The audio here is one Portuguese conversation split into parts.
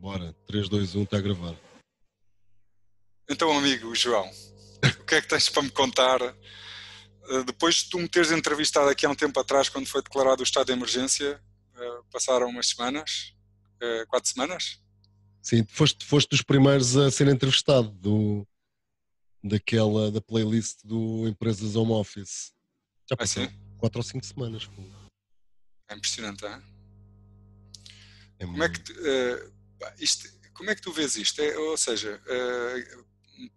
Bora, 3, 2, 1, está a gravar. Então, amigo João, o que é que tens para me contar? Uh, depois de tu me teres entrevistado aqui há um tempo atrás, quando foi declarado o estado de emergência, uh, passaram umas semanas, uh, quatro semanas? Sim, foste, foste dos primeiros a ser entrevistado do, daquela, da playlist do Empresas Home Office. Já passou quatro ou cinco semanas. Pô. É impressionante, é? é como, é que, uh, isto, como é que tu vês isto? É, ou seja, uh,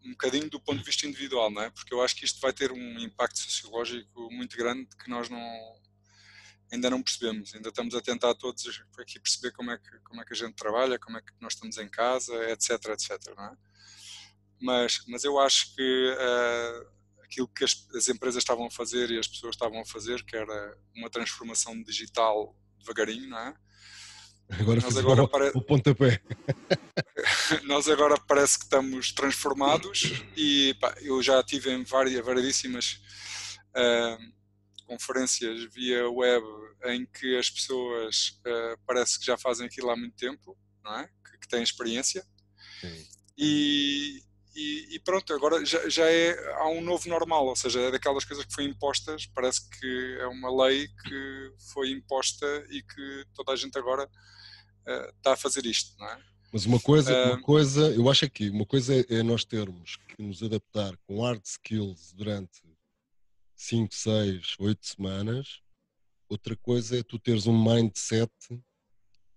um bocadinho do ponto de vista individual, não é? Porque eu acho que isto vai ter um impacto sociológico muito grande que nós não ainda não percebemos. Ainda estamos a tentar todos aqui perceber como é que como é que a gente trabalha, como é que nós estamos em casa, etc, etc, não é? Mas mas eu acho que uh, aquilo que as, as, empresas estavam a fazer e as pessoas estavam a fazer, que era uma transformação digital devagarinho, não é? Agora nós agora o, pare... o pontapé. nós agora parece que estamos transformados e pá, eu já tive em várias, variedíssimas uh, conferências via web em que as pessoas uh, parece que já fazem aquilo há muito tempo, não é? Que, que têm experiência. Sim. E, e, e, pronto, agora já, já, é, há um novo normal, ou seja, é daquelas coisas que foi impostas, parece que é uma lei que foi imposta e que toda a gente agora está a fazer isto, não é? Mas uma coisa, uma coisa, eu acho aqui, uma coisa é, é nós termos que nos adaptar com hard skills durante 5, 6, 8 semanas, outra coisa é tu teres um mindset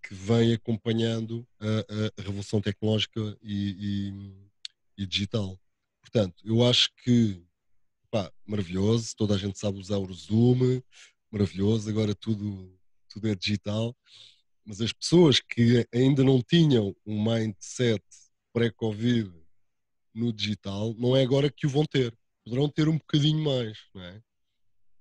que vem acompanhando a, a revolução tecnológica e, e e digital. Portanto, eu acho que, pá, maravilhoso, toda a gente sabe usar o Zoom, maravilhoso, agora tudo, tudo é digital, mas as pessoas que ainda não tinham um mindset pré-Covid no digital, não é agora que o vão ter. Poderão ter um bocadinho mais, não é?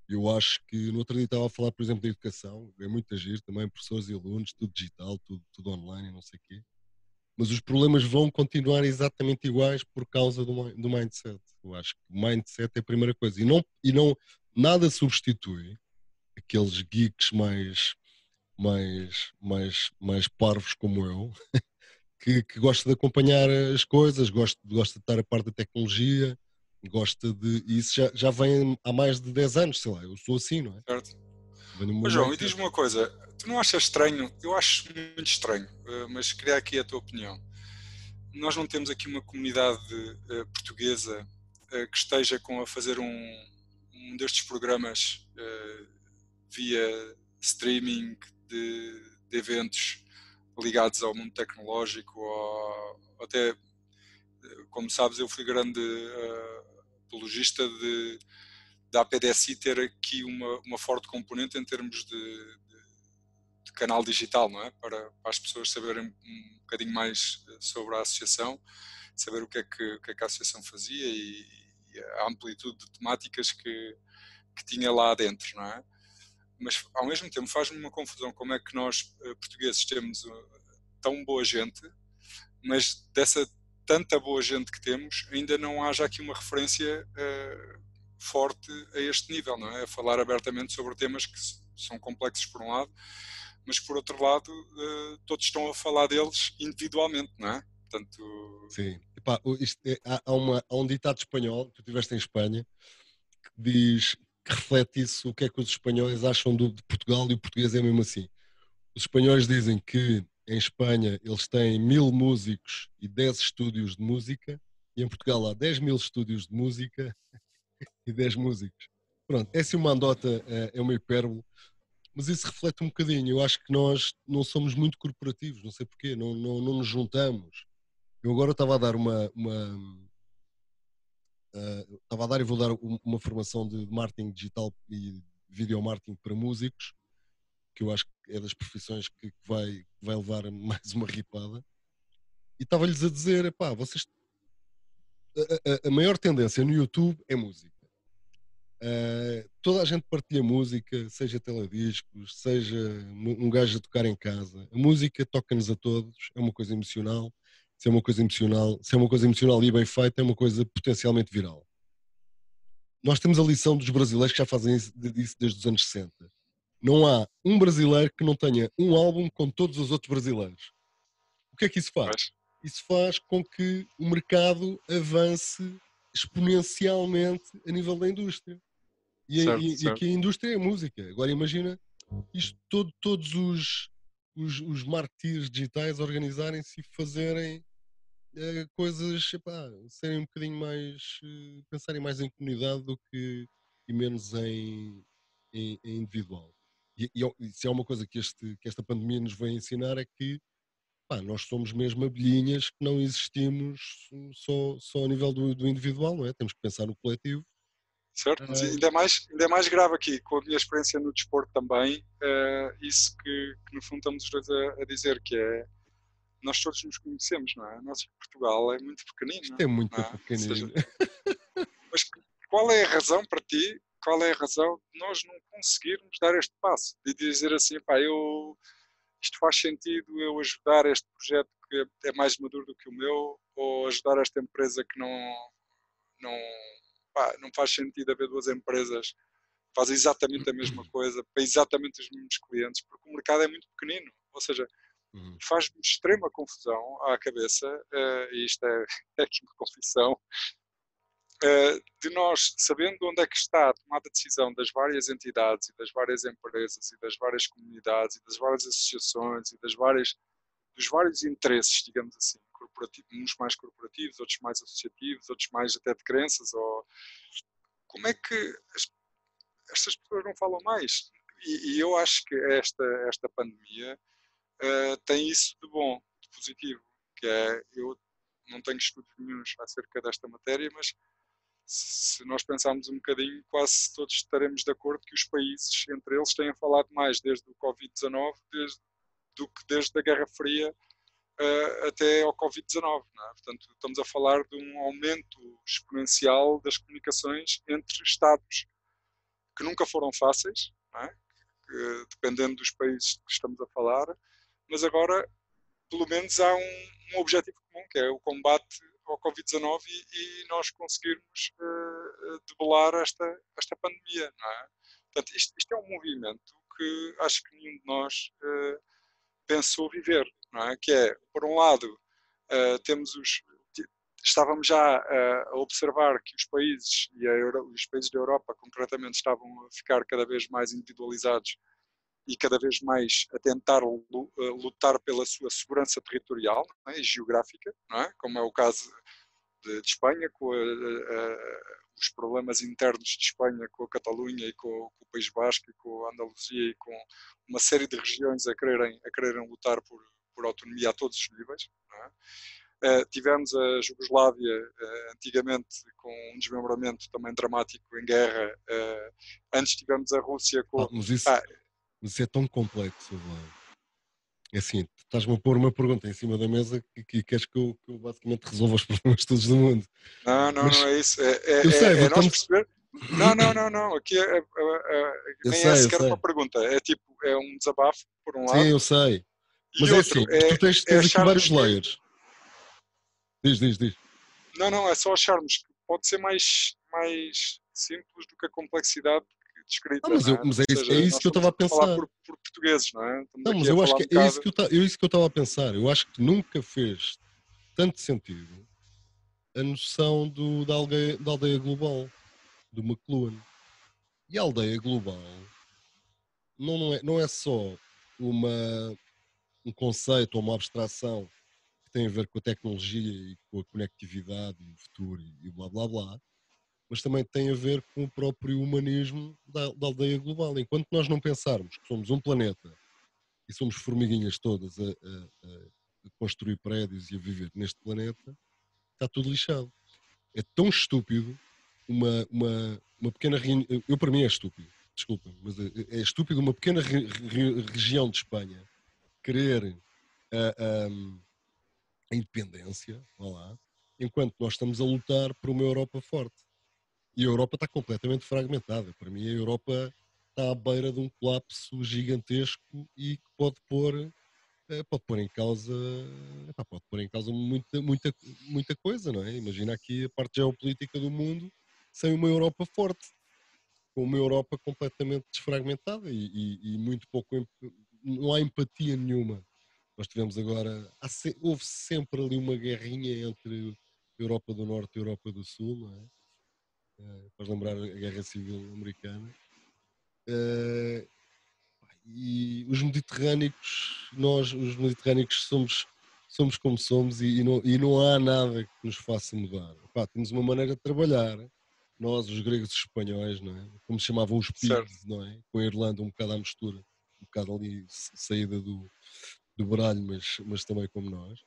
Eu acho que no outro dia estava a falar, por exemplo, da educação, é muito agir também, professores e alunos, tudo digital, tudo, tudo online, não sei o quê mas os problemas vão continuar exatamente iguais por causa do, do mindset. Eu acho que o mindset é a primeira coisa. E não, e não nada substitui aqueles geeks mais, mais, mais, mais parvos como eu, que, que gosta de acompanhar as coisas, gosta, gosta de estar a parte da tecnologia, gosta de. E isso já, já vem há mais de 10 anos, sei lá, eu sou assim, não é? Certo. Mas João, e diz-me uma coisa, tu não achas estranho? Eu acho muito estranho, eh, mas queria aqui a tua opinião. Nós não temos aqui uma comunidade uh, portuguesa uh, que esteja com a fazer um, um destes programas via streaming de, de, eventos ligados ao mundo tecnológico, ou, até, como sabes, eu fui grande apologista de da APDSI ter aqui uma, uma forte componente em termos de, de, de canal digital, não é? Para, para, as pessoas saberem um bocadinho mais eh, sobre a associação, saber o que é que, o que, é que a associação fazia e, e, a amplitude de temáticas que, que tinha lá dentro, não é? Mas ao mesmo tempo faz-me uma confusão como é que nós eh, portugueses temos eh, tão boa gente, mas dessa tanta boa gente que temos ainda não haja aqui uma referência uh, forte a este nível, não é? A falar abertamente sobre temas que são complexos por um lado, mas por outro lado uh, todos estão a falar deles individualmente, não é? Portanto... Sim, Epá, é, há, uma, há um ditado espanhol, tu estiveste em Espanha, que diz, que reflete isso, o que é que os espanhóis acham do, de Portugal e o português é mesmo assim. Os espanhóis dizem que em Espanha eles têm mil músicos e dez estúdios de música, e em Portugal há 10 mil estúdios de música e 10 músicos. Pronto, essa uma andota é, é uma hipérbole, mas isso reflete um bocadinho. Eu acho que nós não somos muito corporativos, não sei porquê, não, não, não nos juntamos. Eu agora estava a dar uma. uma uh, estava a dar e vou dar uma formação de marketing digital e video marketing para músicos, que eu acho que é das profissões que, vai, vai levar mais uma ripada. E estava-lhes a dizer: pá, vocês a, a, maior tendência no YouTube é música. Uh, toda a gente partilha música, seja telediscos, seja um gajo a tocar em casa. A música toca-nos a todos, é uma coisa emocional. Se é uma coisa emocional, se é uma coisa emocional e bem feita, é uma coisa potencialmente viral. Nós temos a lição dos brasileiros que já fazem isso, desde os anos 60. Não há um brasileiro que não tenha um álbum com todos os outros brasileiros. o que é que isso faz? Isso faz com que o mercado avance exponencialmente a nível da indústria. E, certo, e, certo. e aqui a indústria é a música. Agora imagina isto todo, todos os, os, os digitais organizarem-se e fazerem uh, coisas, epá, serem um bocadinho mais, uh, pensarem mais em comunidade do que e menos em, em, em individual. E, e, se é uma coisa que, este, que esta pandemia nos vem ensinar é que nós somos mesmo abelhinhas que não existimos só, só a nível do, do individual, não é? Temos que pensar no coletivo certo? Mas ainda, mais, ainda mais grave aqui, com a minha experiência no desporto também, uh, isso que, que, no fundo estamos os dois a, a, dizer, que é nós todos nos conhecemos, não é? Nós, Portugal é muito pequenino. Isto é muito é? pequenino. Seja, mas qual é a razão para ti, qual é a razão de nós não conseguirmos dar este passo? De dizer assim, pá, eu, isto faz sentido eu ajudar este projeto que é mais maduro do que o meu, ou ajudar esta empresa que não, não pá, não faz sentido haver duas empresas que fazem exatamente a mesma coisa para exatamente os mesmos clientes, porque o mercado é muito pequenino. Ou seja, uhum. faz-me extrema confusão à cabeça, uh, e isto é, é aqui uma confissão, uh, de nós, sabendo onde é que está a tomada de decisão das várias entidades e das várias empresas e das várias comunidades e das várias associações e das várias, dos vários interesses, digamos assim, uns mais corporativos, outros mais associativos, outros mais até de crenças, ou como é que as, estas pessoas não falam mais? E, e, eu acho que esta, esta pandemia uh, tem isso de bom, de positivo, que é, eu não tenho estudos nenhums acerca desta matéria, mas se nós pensarmos um bocadinho, quase todos estaremos de acordo que os países, entre eles, têm falado mais desde o Covid-19 do que desde a Guerra Fria uh, até ao Covid-19. É? Portanto, estamos a falar de um aumento exponencial das comunicações entre Estados, que nunca foram fáceis, é? que, dependendo dos países que estamos a falar, mas agora, pelo menos, há um, um objetivo comum, que é o combate ao Covid-19 e, e, nós conseguirmos uh, debelar esta, esta pandemia. Não é? Portanto, isto, isto, é um movimento que acho que nenhum de nós uh, pensou viver é? Que é, por um lado, uh, temos os estávamos já uh, a observar que os países e Euro, os países da Europa concretamente estavam a ficar cada vez mais individualizados e cada vez mais a tentar lutar pela sua segurança territorial é? e geográfica, é? como é o caso de, de Espanha, com a, a, os problemas internos de Espanha com a Catalunha e com, com, o País Basco e com a Andaluzia e com uma série de regiões a quererem, a quererem lutar por, por autonomia a todos os níveis. É? Uh, tivemos a Jugoslávia uh, antigamente com um desmembramento também dramático em guerra. Uh, antes tivemos a Rússia com. Ah, mas, isso, ah, mas isso é tão complexo, É assim, estás-me a pôr uma pergunta em cima da mesa que, que queres que eu, que eu, basicamente resolva os problemas todos do mundo. Não, não, mas, não é isso. É, é, eu sei, é, é nós perceber. Não, não, não, não. Aqui é, é, é nem sei, é sequer uma pergunta. É tipo, é um desabafo, por um lado. Sim, eu sei. Mas é assim, é, tu tens, tens é aqui vários layers. Diz, diz, diz. Não, não, é só acharmos que pode ser mais, mais simples do que a complexidade descrita. Ah, mas, eu, é? mas é, isso, seja, é isso que eu estava a pensar. Por, por, portugueses, não é? Estamos não, mas eu acho que um é, isso que eu, é estava a pensar. Eu acho que nunca fez tanto sentido a noção do, da, aldeia, da aldeia global, do McLuhan. E a aldeia global não, não, é, não é só uma, um conceito ou uma abstração que tem a ver com a tecnologia e com a conectividade e o futuro e blá blá blá, mas também tem a ver com o próprio humanismo da, da aldeia global. Enquanto nós não pensarmos que somos um planeta e somos formiguinhas todas a, a, a construir prédios e a viver neste planeta, está tudo lixado. É tão estúpido uma, uma, uma pequena. Eu, para mim, é estúpido, desculpa, mas é, é estúpido uma pequena re, re, região de Espanha querer a, a, a independência, lá, enquanto nós estamos a lutar por uma Europa forte. E a Europa está completamente fragmentada. Para mim, a Europa está à beira de um colapso gigantesco e que pode pôr eh, pode pôr em causa pode pôr em causa muita, muita, muita coisa, não é? Imagina aqui a parte geopolítica do mundo sem uma Europa forte, com uma Europa completamente desfragmentada e, e, e muito pouco não há empatia nenhuma Nós tivemos agora, houve sempre ali uma guerrinha entre Europa do Norte e Europa do Sul, não é? Uh, para lembrar a Guerra Civil Americana. Uh, e os mediterrânicos, nós, os mediterrânicos, somos, somos como somos e, não, e não há nada que nos faça mudar. Epá, temos uma maneira de trabalhar, nós, os gregos e os espanhóis, não é? como se chamavam os pigs, não é? com a Irlanda um bocado à mistura, um bocado ali saída do, do baralho, mas, mas também como nós.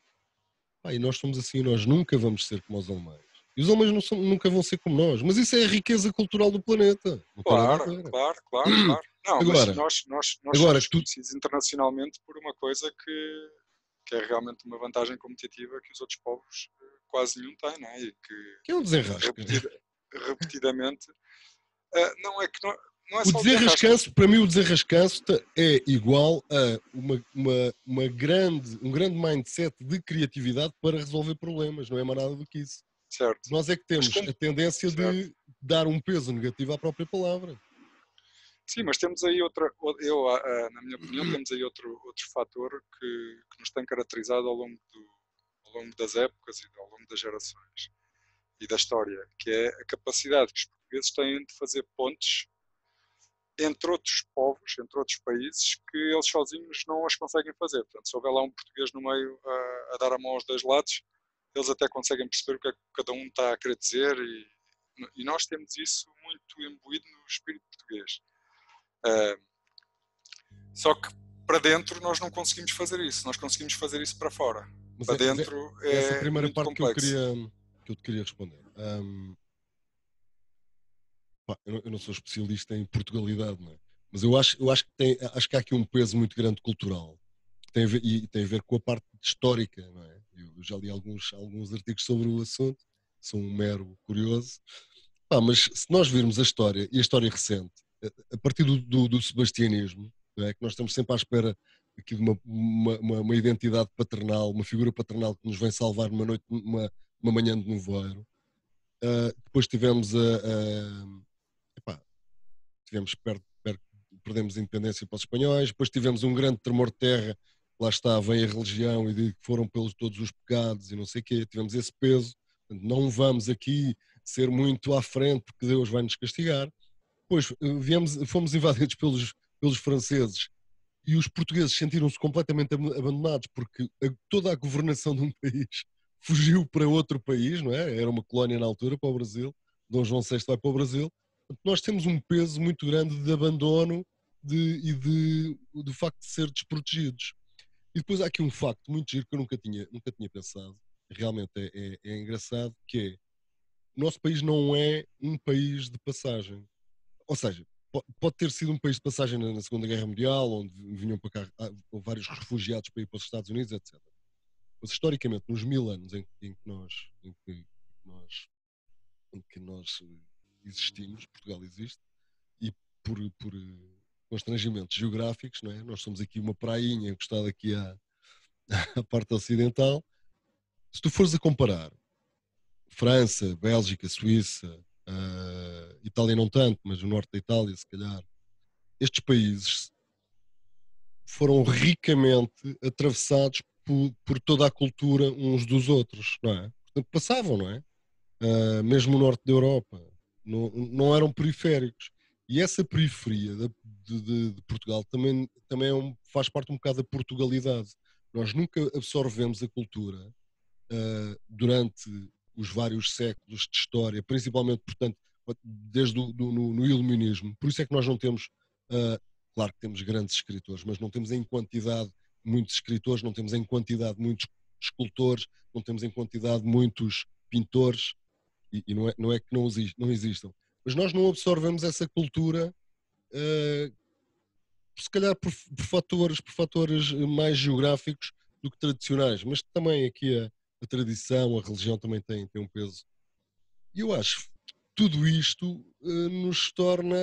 Epá, e nós somos assim, nós nunca vamos ser como os alemães. E os homens são, nunca vão ser como nós. Mas isso é a riqueza cultural do planeta. Claro, claro, claro, claro. Não, agora, mas nós, nós, nós agora, somos conhecidos tu... internacionalmente por uma coisa que, que é realmente uma vantagem competitiva que os outros povos eh, quase nenhum têm, não é? E que, que é um desenrasque. Repetida, repetidamente. Uh, não é que não, não é o desenrascanço, para mim, o desenrascanço é igual a uma, uma, uma grande, um grande mindset de criatividade para resolver problemas, não é mais nada do que isso. Certo. Nós é que temos a tendência certo. de dar um peso negativo à própria palavra. Sim, mas temos aí outra, eu, na minha opinião, temos aí outro, outro fator que, que nos tem caracterizado ao longo, do, ao longo das épocas e ao longo das gerações e da história, que é a capacidade que os portugueses têm de fazer pontes entre outros povos, entre outros países, que eles sozinhos não as conseguem fazer. Portanto, se houver lá um português no meio a, a dar a mão aos dois lados, eles até conseguem perceber o que é que cada um está a querer dizer e, e nós temos isso muito imbuído no espírito português. Uh, só que para dentro nós não conseguimos fazer isso, nós conseguimos fazer isso para fora. Mas para é, dentro é, essa é a primeira parte que eu, queria, que eu te queria responder. Um, pá, eu, não, sou especialista em Portugalidade, é? mas eu acho, eu acho, que tem, acho que há aqui um peso muito grande cultural tem a ver, e tem a ver com a parte histórica, não é? Eu já li alguns, alguns artigos sobre o assunto, sou um mero curioso. Ah, mas se nós virmos a história, e a história recente, a partir do, do, do sebastianismo, é? que nós estamos sempre à espera aqui de uma, uma, uma, identidade paternal, uma figura paternal que nos vem salvar numa noite, uma, uma manhã de nevoeiro. Uh, depois tivemos a, a epá, tivemos perto, perto, perdemos a independência para os espanhóis, depois tivemos um grande tremor de terra lá está, vem a religião e de que foram pelos todos os pecados e não sei o quê, tivemos esse peso, não vamos aqui ser muito à frente porque Deus vai nos castigar. Depois eh, viemos, fomos invadidos pelos, pelos franceses e os portugueses sentiram-se completamente abandonados porque a, toda a governação de um país fugiu para outro país, não é? Era uma colónia na altura para o Brasil, Dom João VI vai para o Brasil. Nós temos um peso muito grande de abandono de, e de, do facto de ser desprotegidos. E depois há aqui um facto muito giro que eu nunca tinha, nunca tinha pensado, realmente é, é, é engraçado, que é o nosso país não é um país de passagem. Ou seja, pode ter sido um país de passagem na Segunda Guerra Mundial, onde vinham para cá ah, vários refugiados para ir para os Estados Unidos, etc. Mas historicamente, nos mil anos em, em que, nós, em que nós, em que nós existimos, Portugal existe, e por, por constrangimentos geográficos, não é? Nós somos aqui uma prainha encostada aqui à, à parte ocidental. Se tu fores a comparar França, Bélgica, Suíça, uh, Itália não tanto, mas o norte da Itália, se calhar, estes países foram ricamente atravessados por, por toda a cultura uns dos outros, não é? Portanto, passavam, não é? Uh, mesmo o norte da Europa, não, não eram periféricos. E essa periferia de, de, de Portugal também, também é um, faz parte um bocado da Portugalidade. Nós nunca absorvemos a cultura uh, durante os vários séculos de história, principalmente, portanto, desde o, do, no, no, iluminismo. Por isso é que nós não temos, uh, claro que temos grandes escritores, mas não temos em quantidade muitos escritores, não temos em quantidade muitos escultores, não temos em quantidade muitos pintores, e, e não, é, não é que não, não existam mas nós não absorvemos essa cultura, uh, se calhar por, por, fatores, por fatores mais geográficos do que tradicionais, mas também aqui a, a tradição, a religião também tem, tem um peso. E eu acho que tudo isto uh, nos torna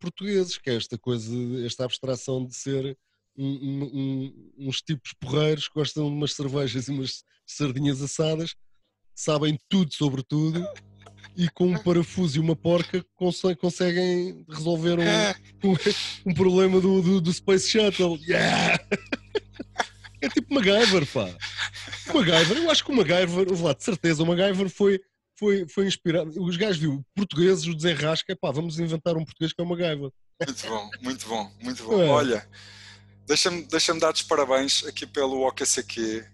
portugueses, que é esta coisa, esta abstração de ser um, um, uns tipos porreiros que gostam de umas cervejas e umas sardinhas assadas, sabem tudo sobre tudo e com um parafuso e uma porca conseguem resolver um, um, um problema do, do, do, Space Shuttle. Yeah! É tipo MacGyver, pá. MacGyver, eu acho que o MacGyver, lá, de certeza, o MacGyver foi, foi, foi inspirado. Os gajos viu portugueses, o desenrasca, pá, vamos inventar um português que é o MacGyver. Muito bom, muito bom, muito bom. É. Olha, deixa-me deixa dar os parabéns aqui pelo OKCQ,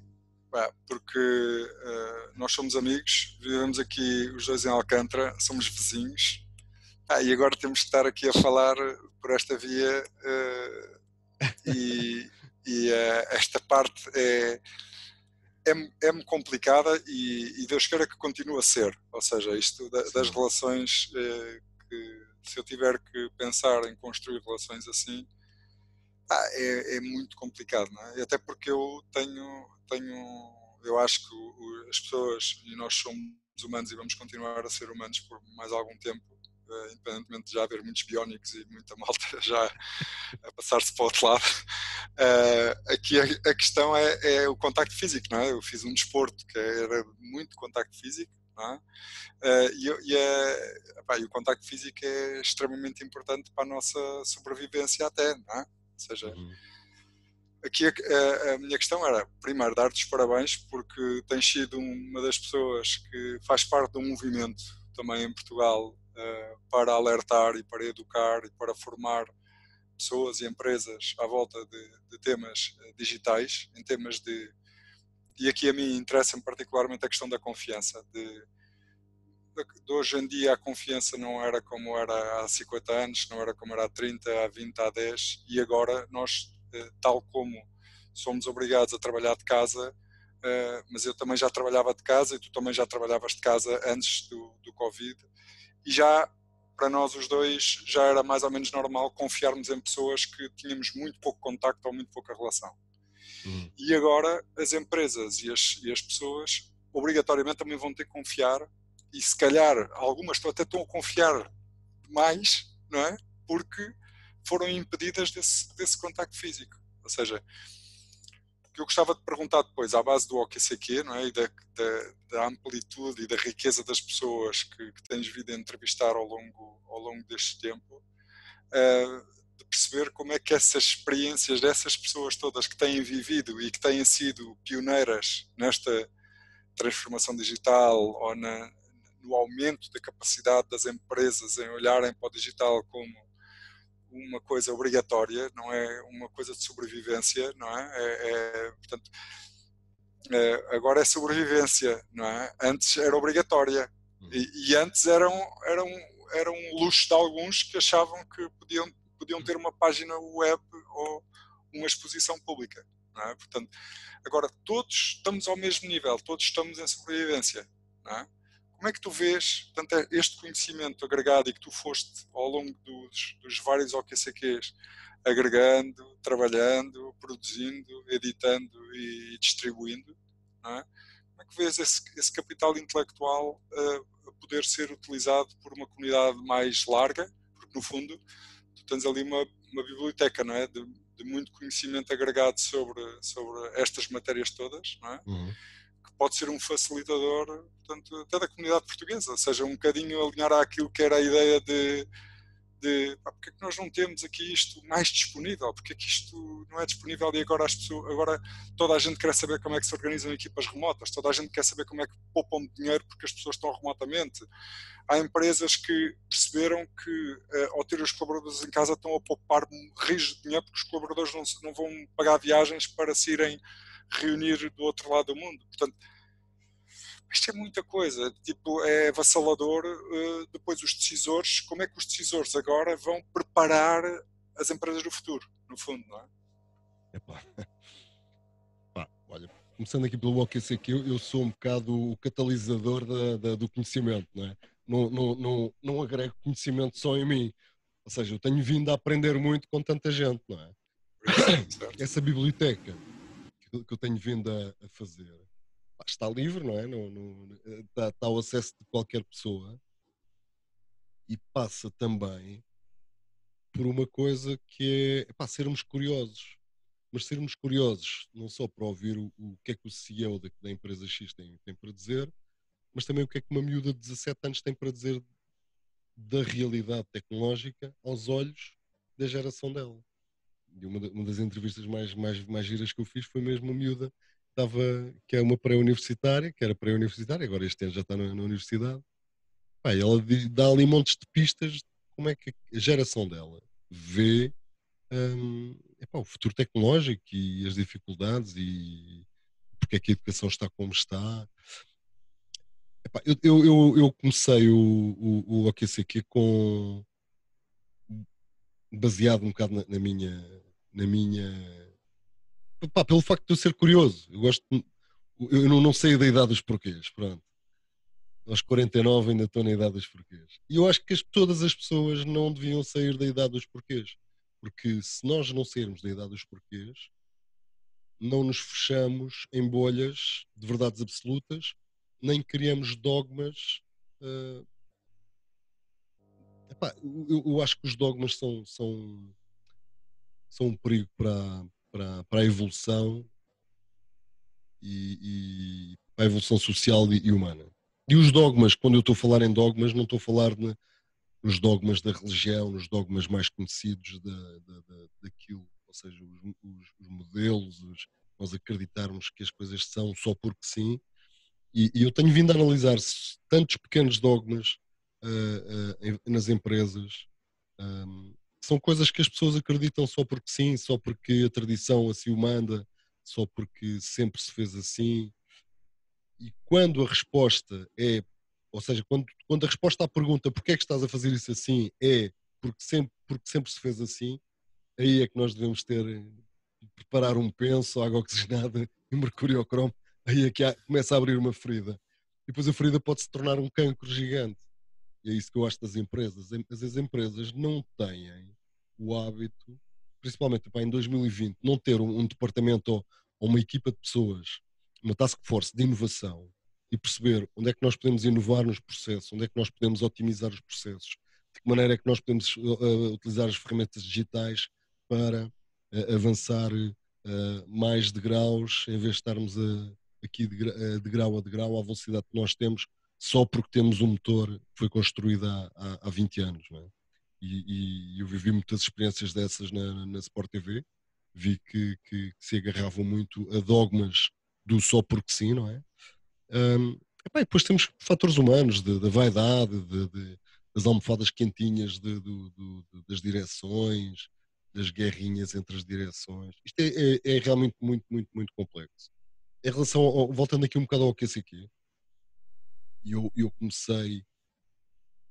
porque uh, nós somos amigos, vivemos aqui os dois em Alcântara, somos vizinhos, ah, e agora temos que estar aqui a falar por esta via uh, e, e uh, esta parte é, é, é complicada e, e, Deus queira que continue a ser, ou seja, isto da, das relações que se eu tiver que pensar em construir relações assim, ah, é, é, muito complicado, não é? Até porque eu tenho, tenho eu acho que o, as pessoas, e nós somos humanos e vamos continuar a ser humanos por mais algum tempo, uh, independentemente de já haver muitos biónicos e muita malta já a passar-se para o outro lado. Uh, aqui a, a questão é, é, o contacto físico, não é? Eu fiz um desporto que era muito contacto físico, é? Uh, e, e, é, e, o contacto físico é extremamente importante para a nossa sobrevivência até, não é? Ou seja, uhum. aqui a, a, minha questão era, primeiro, dar-te os parabéns porque tens sido uma das pessoas que faz parte do movimento também em Portugal uh, para alertar e para educar e para formar pessoas e empresas à volta de, de temas uh, digitais, em temas de e aqui a mim interessa-me particularmente a questão da confiança. De, de, hoje em dia a confiança não era como era há 50 anos, não era como era há 30, há 20, há 10, e agora nós, eh, tal como somos obrigados a trabalhar de casa, eh, mas eu também já trabalhava de casa e tu também já trabalhavas de casa antes do, do Covid, e já para nós os dois já era mais ou menos normal confiarmos em pessoas que tínhamos muito pouco contacto ou muito pouca relação. Uhum. E agora as empresas e as, e as pessoas obrigatoriamente também vão ter que confiar e se calhar algumas até estão a confiar mais, não é? Porque foram impedidas desse, desse contacto físico. Ou seja, que eu gostava de perguntar depois, à base do OQCQ, não é? E da, da, da amplitude e da riqueza das pessoas que, que tens vindo a entrevistar ao longo, ao longo deste tempo, uh, de perceber como é que essas experiências dessas pessoas todas que têm vivido e que têm sido pioneiras nesta transformação digital ou na, no aumento da capacidade das empresas em olharem para o digital como uma coisa obrigatória, não é uma coisa de sobrevivência, não é? é, é portanto, é, agora é sobrevivência, não é? Antes era obrigatória uhum. e, e antes era um, era, um, era um luxo de alguns que achavam que podiam podiam ter uma página web ou uma exposição pública. É? Portanto, agora todos estamos ao mesmo nível, todos estamos em sobrevivência. É? Como é que tu vês portanto, este conhecimento agregado e que tu foste ao longo dos, dos vários OQCQs agregando, trabalhando, produzindo, editando e distribuindo? É? Como é que vês esse, esse capital intelectual uh, a poder ser utilizado por uma comunidade mais larga? Porque, no fundo, tu tens ali uma, uma biblioteca, não é? De, de, muito conhecimento agregado sobre, sobre estas matérias todas, não é? Uhum. Que pode ser um facilitador, portanto, até da comunidade portuguesa, ou seja, um bocadinho alinhar àquilo que era a ideia de de pá, porque é que nós não temos aqui isto mais disponível, porque é que isto não é disponível e agora as pessoas, agora toda a gente quer saber como é que se organizam equipas remotas, toda a gente quer saber como é que poupam dinheiro porque as pessoas estão remotamente. Há empresas que perceberam que uh, ao ter os colaboradores em casa estão a poupar rios de dinheiro porque os colaboradores não, não vão pagar viagens para se irem reunir do outro lado do mundo. Portanto, isto é muita coisa, tipo, é avassalador. Uh, depois, os decisores, como é que os decisores agora vão preparar as empresas do futuro, no fundo, não é? Epá. Pá, olha, começando aqui pelo OKCQ, eu, eu sou um bocado o catalisador da, da, do conhecimento, não é? Não, não, não, não agrego conhecimento só em mim. Ou seja, eu tenho vindo a aprender muito com tanta gente, não é? Essa biblioteca que eu tenho vindo a, a fazer está livre, não é? No, está, está ao acesso de qualquer pessoa e passa também por uma coisa que é, para sermos curiosos. Mas sermos curiosos não só para ouvir o, o que é que o CEO da, da empresa X tem, tem, para dizer, mas também o que é que uma miúda de 17 anos tem para dizer da realidade tecnológica aos olhos da geração dela. E uma, uma, das entrevistas mais, mais, mais giras que eu fiz foi mesmo uma miúda estava, que é uma pré-universitária, que era pré-universitária, agora este ano já está na, na universidade. Ela dá ali montes de pistas de como é que a geração dela vê um, epá, o futuro tecnológico e as dificuldades e porque é que a educação está como está. Epá, eu, eu, eu, comecei o, o, o OQCQ com baseado um bocado na, na minha na minha pá, pelo facto de eu ser curioso. Eu gosto, eu não, não sei da idade dos porquês, pronto. Aos 49 ainda estou na idade dos porquês. E eu acho que as, todas as pessoas não deviam sair da idade dos porquês. Porque se nós não sairmos da idade dos porquês, não nos fechamos em bolhas de verdades absolutas, nem criamos dogmas. Uh... Epá, eu, eu, acho que os dogmas são, são, são um perigo para, para, para a evolução e, e para a evolução social e, e, humana. E os dogmas, quando eu estou a falar em dogmas, não estou a falar nos dogmas da religião, nos dogmas mais conhecidos da, da, da daquilo, ou seja, os, os, os modelos, os, nós acreditarmos que as coisas são só porque sim. E, e eu tenho vindo a analisar tantos pequenos dogmas uh, uh, nas empresas um, são coisas que as pessoas acreditam só porque sim, só porque a tradição assim o manda, só porque sempre se fez assim. E quando a resposta é, ou seja, quando, quando a resposta à pergunta porque é que estás a fazer isso assim é porque sempre, porque sempre se fez assim, aí é que nós devemos ter, preparar um penso, água oxigenada e mercúrio cromo, aí é que há, começa a abrir uma ferida. E depois a ferida pode se tornar um cancro gigante. E é isso que eu acho das empresas. As empresas não têm o hábito, principalmente em 2020, não ter um, um departamento ou, uma equipa de pessoas, uma task force de inovação e perceber onde é que nós podemos inovar nos processos, onde é que nós podemos otimizar os processos, de que maneira é que nós podemos uh, utilizar as ferramentas digitais para uh, avançar uh, mais degraus, em vez de estarmos a, aqui de, de grau a degrau à velocidade que nós temos, só porque temos um motor que foi construído há, há, há 20 anos. É? E, e, eu vivi muitas experiências dessas na, na Sport TV. Vi que, que, que, se agarravam muito a dogmas do só porque sim, não é? Um, depois temos fatores humanos, da vaidade, de, de, das almofadas quentinhas de, das direções, das guerrinhas entre as direções. Isto é, é, é realmente muito, muito, muito complexo. Em relação, ao, voltando aqui um bocado ao QCQ, e eu, eu comecei,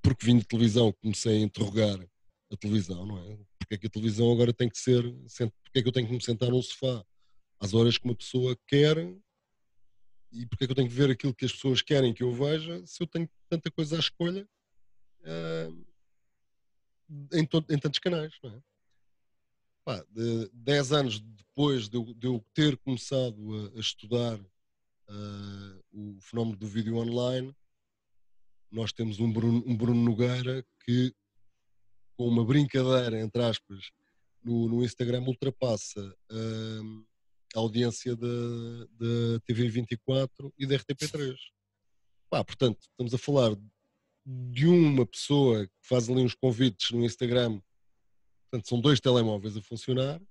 porque vim de televisão, comecei a interrogar a televisão, não é? Porque é que a televisão agora tem que ser, porque é que eu tenho que me sentar num sofá às horas que uma pessoa quer e porque é que eu tenho que ver aquilo que as pessoas querem que eu veja se eu tenho tanta coisa à escolha uh, em, em, tantos canais, não é? Pá, de, dez anos depois de eu, de eu ter começado a, a estudar uh, o fenómeno do vídeo online, nós temos um Bruno, um Bruno Nogueira que, com uma brincadeira, entre aspas, no, no Instagram ultrapassa uh, a audiência da, da TV 24 e da RTP3. Pá, portanto, estamos a falar de uma pessoa que faz ali uns convites no Instagram, portanto, são dois telemóveis a funcionar,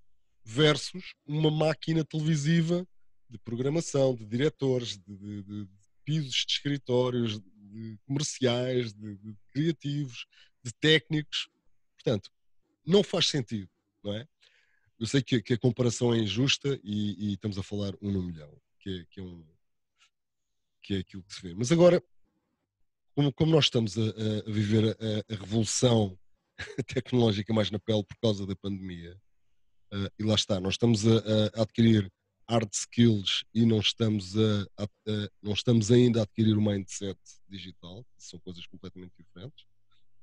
versus uma máquina televisiva de programação, de diretores, de, de, de pisos de escritórios, de comerciais, de, de, criativos, de técnicos. Portanto, não faz sentido, não é? Eu sei que, que a comparação é injusta e, e, estamos a falar um no milhão, que é, que é, um, que é aquilo que se vê. Mas agora, como, como nós estamos a, a viver a, a, revolução tecnológica mais na pele por causa da pandemia, uh, e lá está, nós estamos a, a adquirir hard skills e não estamos, a, a, a, não estamos ainda a adquirir o mindset digital, são coisas completamente diferentes.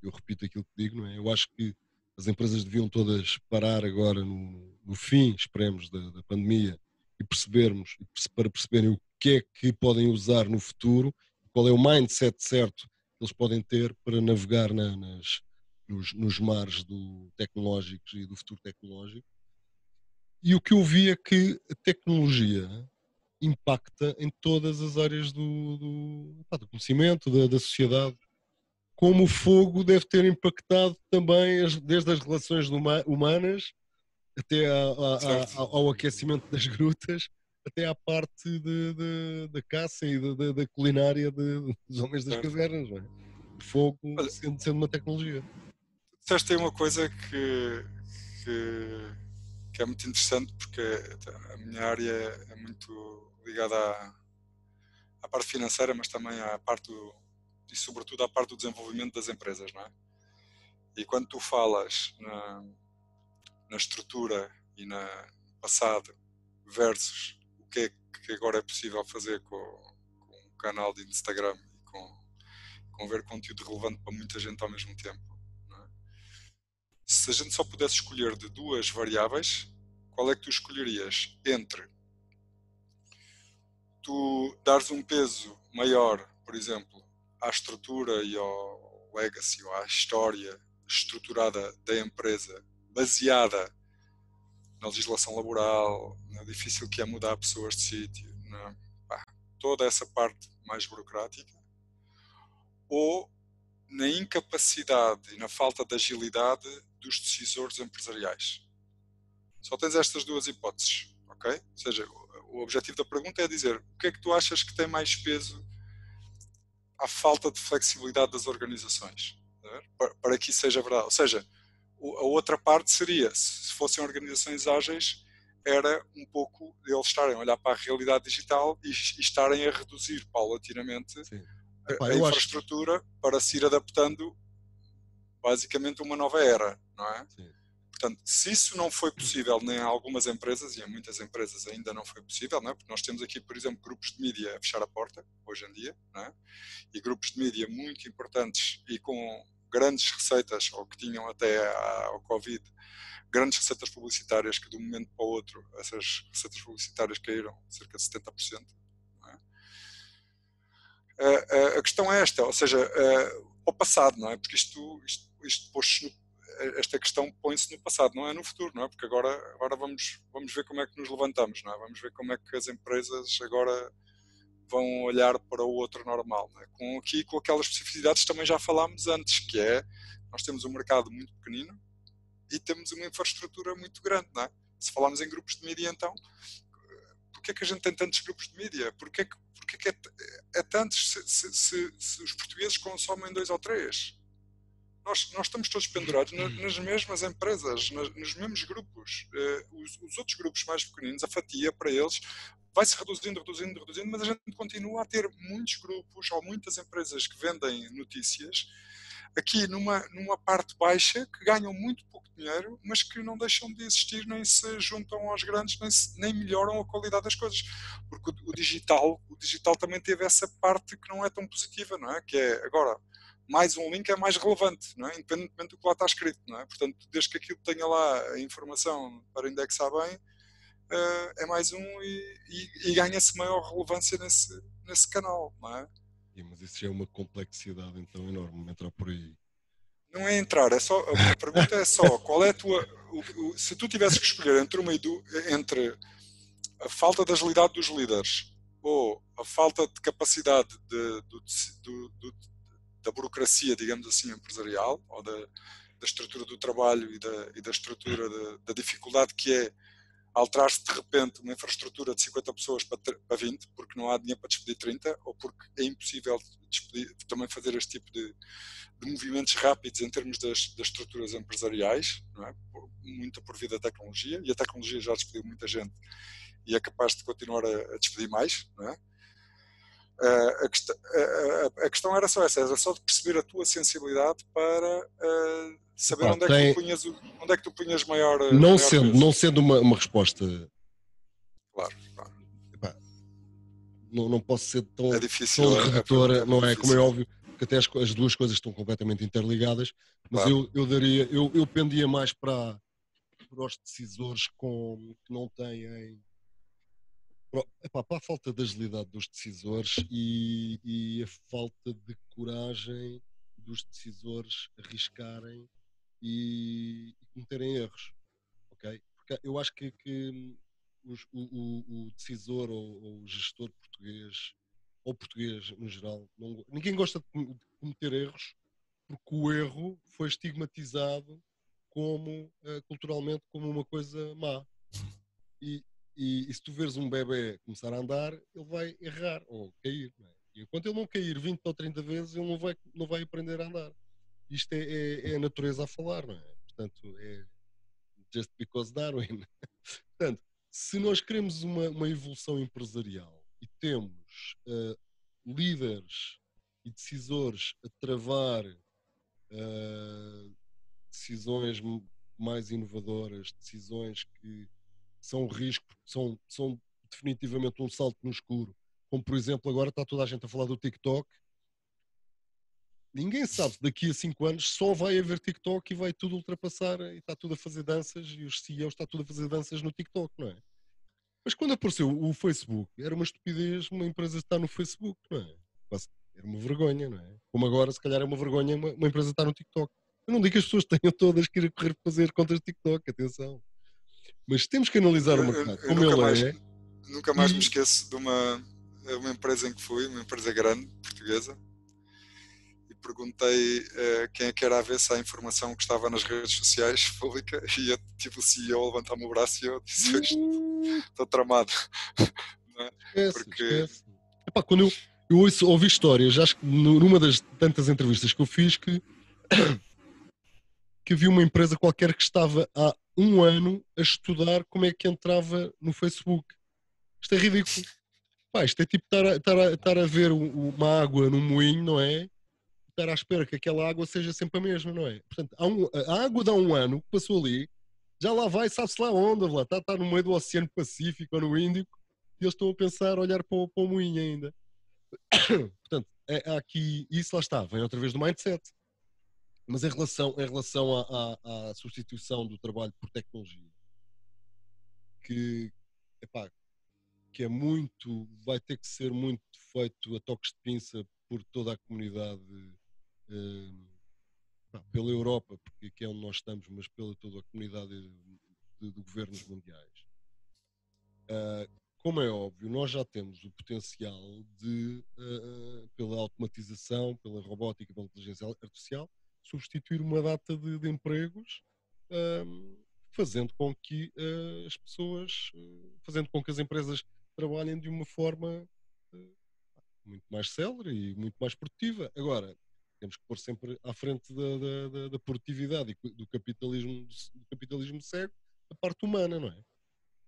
Eu repito aquilo que digo, não é? Eu acho que as empresas deviam todas parar agora no, no fim, esperemos, da, da, pandemia e percebermos, para perceberem o que é que podem usar no futuro, qual é o mindset certo que eles podem ter para navegar na, nas, nos, nos mares do tecnológicos e do futuro tecnológico e o que eu vi é que a tecnologia impacta em todas as áreas do, do, pá, do conhecimento, da, da, sociedade. Como o fogo deve ter impactado também as, desde as relações humanas até a, a, a, ao aquecimento das grutas, até à parte da caça e da culinária de, dos homens das cavernas, não é? fogo sendo, sendo uma tecnologia. Disseste aí uma coisa que, que, que, é muito interessante porque a minha área é muito ligada à, à parte financeira, mas também à parte do, e sobretudo à parte do desenvolvimento das empresas, não é? E quando tu falas na, na estrutura e na passado versus o que é que agora é possível fazer com, com canal de Instagram e com, com ver conteúdo relevante para muita gente ao mesmo tempo. Se a gente só pudesse escolher de duas variáveis, qual é que tu escolherias? Entre tu dares um peso maior, por exemplo, à estrutura e ao legacy, ou à história estruturada da empresa, baseada na legislação laboral, no difícil que é mudar pessoas de sítio, na, pá, toda essa parte mais burocrática, ou na incapacidade e na falta de agilidade dos decisores empresariais. Só tens estas duas hipóteses, ok? Ou seja, o objetivo da pergunta é dizer o que é que tu achas que tem mais peso à falta de flexibilidade das organizações, para, para que isso seja verdade. Ou seja, a outra parte seria, se fossem organizações ágeis, era um pouco eles estarem a olhar para a realidade digital e, estarem a reduzir paulatinamente Epá, a, a infraestrutura acho... para se ir adaptando basicamente uma nova era, não é? Sim. Portanto, se isso não foi possível nem em algumas empresas, e em muitas empresas ainda não foi possível, não é? porque nós temos aqui, por exemplo, grupos de mídia a fechar a porta, hoje em dia, não é? e grupos de mídia muito importantes e com grandes receitas, ou que tinham até ao Covid, grandes receitas publicitárias que de um momento para o outro essas receitas publicitárias caíram cerca de 70%. É? A, a, a, questão é esta, ou seja, ao passado, não é? Porque isto, isto, isto esta questão põe-se no passado, não é no futuro, não é? Porque agora, agora vamos, vamos ver como é que nos levantamos, não é? Vamos ver como é que as empresas agora vão olhar para o outro normal. É? Com aqui, com aquelas especificidades também já falámos antes, que é, nós temos um mercado muito pequenino e temos uma infraestrutura muito grande, não é? Se falarmos em grupos de mídia, então, porquê é que a gente tem tantos grupos de mídia? Porquê, que, porquê que é, é tantos se, se, se, se, os portugueses consomem dois ou três? Nós, nós estamos todos pendurados nas, nas mesmas empresas, nos mesmos grupos. Uh, os, os, outros grupos mais pequeninos, a fatia para eles vai-se reduzindo, reduzindo, reduzindo, mas a gente continua a ter muitos grupos ou muitas empresas que vendem notícias aqui numa, numa parte baixa que ganham muito pouco dinheiro, mas que não deixam de existir, nem se juntam aos grandes, nem, se, nem melhoram a qualidade das coisas. Porque o, o, digital, o digital também teve essa parte que não é tão positiva, não é? Que é agora mais um link é mais relevante, não é? independentemente do que lá está escrito. Não é? Portanto, desde que aquilo tenha lá a informação para indexar bem, uh, é mais um e, e, e ganha-se maior relevância nesse, nesse canal, não é? mas isso já é uma complexidade então enorme, entrar por aí. Não é entrar, é só, a pergunta é só, qual é a tua, o, o, se tu tivesses que escolher entre, uma, entre a falta de agilidade dos líderes ou a falta de capacidade de, do, do, do, da burocracia, digamos assim, empresarial, ou da, da estrutura do trabalho e da, e da estrutura de, da dificuldade que é alterar-se de repente uma infraestrutura de 50 pessoas para, para 20, porque não há dinheiro para despedir 30, ou porque é impossível despedir, também fazer este tipo de, de movimentos rápidos em termos das, das estruturas empresariais, é? por, muita por via da tecnologia, e a tecnologia já despediu muita gente e é capaz de continuar a, a despedir mais, não é? Uh, a, questão, a, a, questão era só essa, era só de perceber a tua sensibilidade para uh, saber onde, é tem... que tu punhas, onde é que tu punhas maior. Não maior sendo, não sendo uma, uma resposta. Claro, claro. não, não posso ser tão, é difícil, tão redutora, é, é, não é? Como é óbvio que até as, as, duas coisas estão completamente interligadas, mas claro. eu, eu daria, eu, eu pendia mais para, para os decisores com, que não têm Para a falta de agilidade dos decisores e, e, a falta de coragem dos decisores arriscarem e, e cometerem erros, ok? Porque eu acho que, que os, o, o, o, decisor ou, ou, o gestor português, ou português no geral, não, ninguém gosta de cometer erros porque o erro foi estigmatizado como, uh, culturalmente, como uma coisa má. E, e, e, se tu veres um bebê começar a andar, ele vai errar ou cair. É? E enquanto ele não cair 20 ou 30 vezes, ele não vai, não vai aprender a andar. Isto é, é, é a natureza a falar, não é? Portanto, é just because Darwin. Portanto, se nós queremos uma, uma evolução empresarial e temos uh, líderes e decisores a travar uh, decisões mais inovadoras, decisões que são risco, são, são definitivamente um salto no escuro. Como, por exemplo, agora está toda a gente a falar do TikTok. Ninguém sabe daqui a 5 anos só vai haver TikTok e vai tudo ultrapassar e está tudo a fazer danças e os CEOs está tudo a fazer danças no TikTok, não é? Mas quando apareceu o Facebook, era uma estupidez uma empresa estar no Facebook, não é? Era uma vergonha, não é? Como agora, se calhar é uma vergonha uma, uma empresa estar no TikTok. Eu não digo que as pessoas tenham todas que ir correr fazer contas de TikTok, atenção. Mas temos que analisar o mercado como ele mais, é. Nunca mais me esqueço de uma, uma empresa em que fui, uma empresa grande, portuguesa, e perguntei uh, quem é que era a ver se a informação que estava nas redes sociais pública e eu tive o CEO a levantar-me o braço e eu disse uh... estou tramado. é? esquece, Porque... Esquece. Epá, quando eu, eu ouço, ouvi histórias, acho que numa das tantas entrevistas que eu fiz que que havia uma empresa qualquer que estava há um ano a estudar como é que entrava no Facebook. Isto é ridículo. Pá, isto é tipo estar a, estar a, estar a ver uma água num moinho, não é? Estar à espera que aquela água seja sempre a mesma, não é? Portanto, um, a água de há um ano que passou ali, já lá vai, sabe-se lá onde, lá está, está no meio do Oceano Pacífico ou no Índico, e eles estão a pensar, olhar para o, para o moinho ainda. Portanto, é, aqui, isso lá está, vem outra vez do mindset. Mas em relação, em relação à, à, à substituição do trabalho por tecnologia, que, epá, que é muito, vai ter que ser muito feito a toques de pinça por toda a comunidade, eh, pela Europa, porque aqui é onde nós estamos, mas pela toda a comunidade de, de governos mundiais. Uh, como é óbvio, nós já temos o potencial de, uh, pela automatização, pela robótica, pela inteligência artificial, substituir uma data de, de empregos, um, fazendo com que uh, as pessoas, uh, fazendo com que as empresas trabalhem de uma forma uh, muito mais célere e muito mais produtiva. Agora, temos que pôr sempre à frente da, da, da, da produtividade e do capitalismo, do capitalismo cego a parte humana, não é?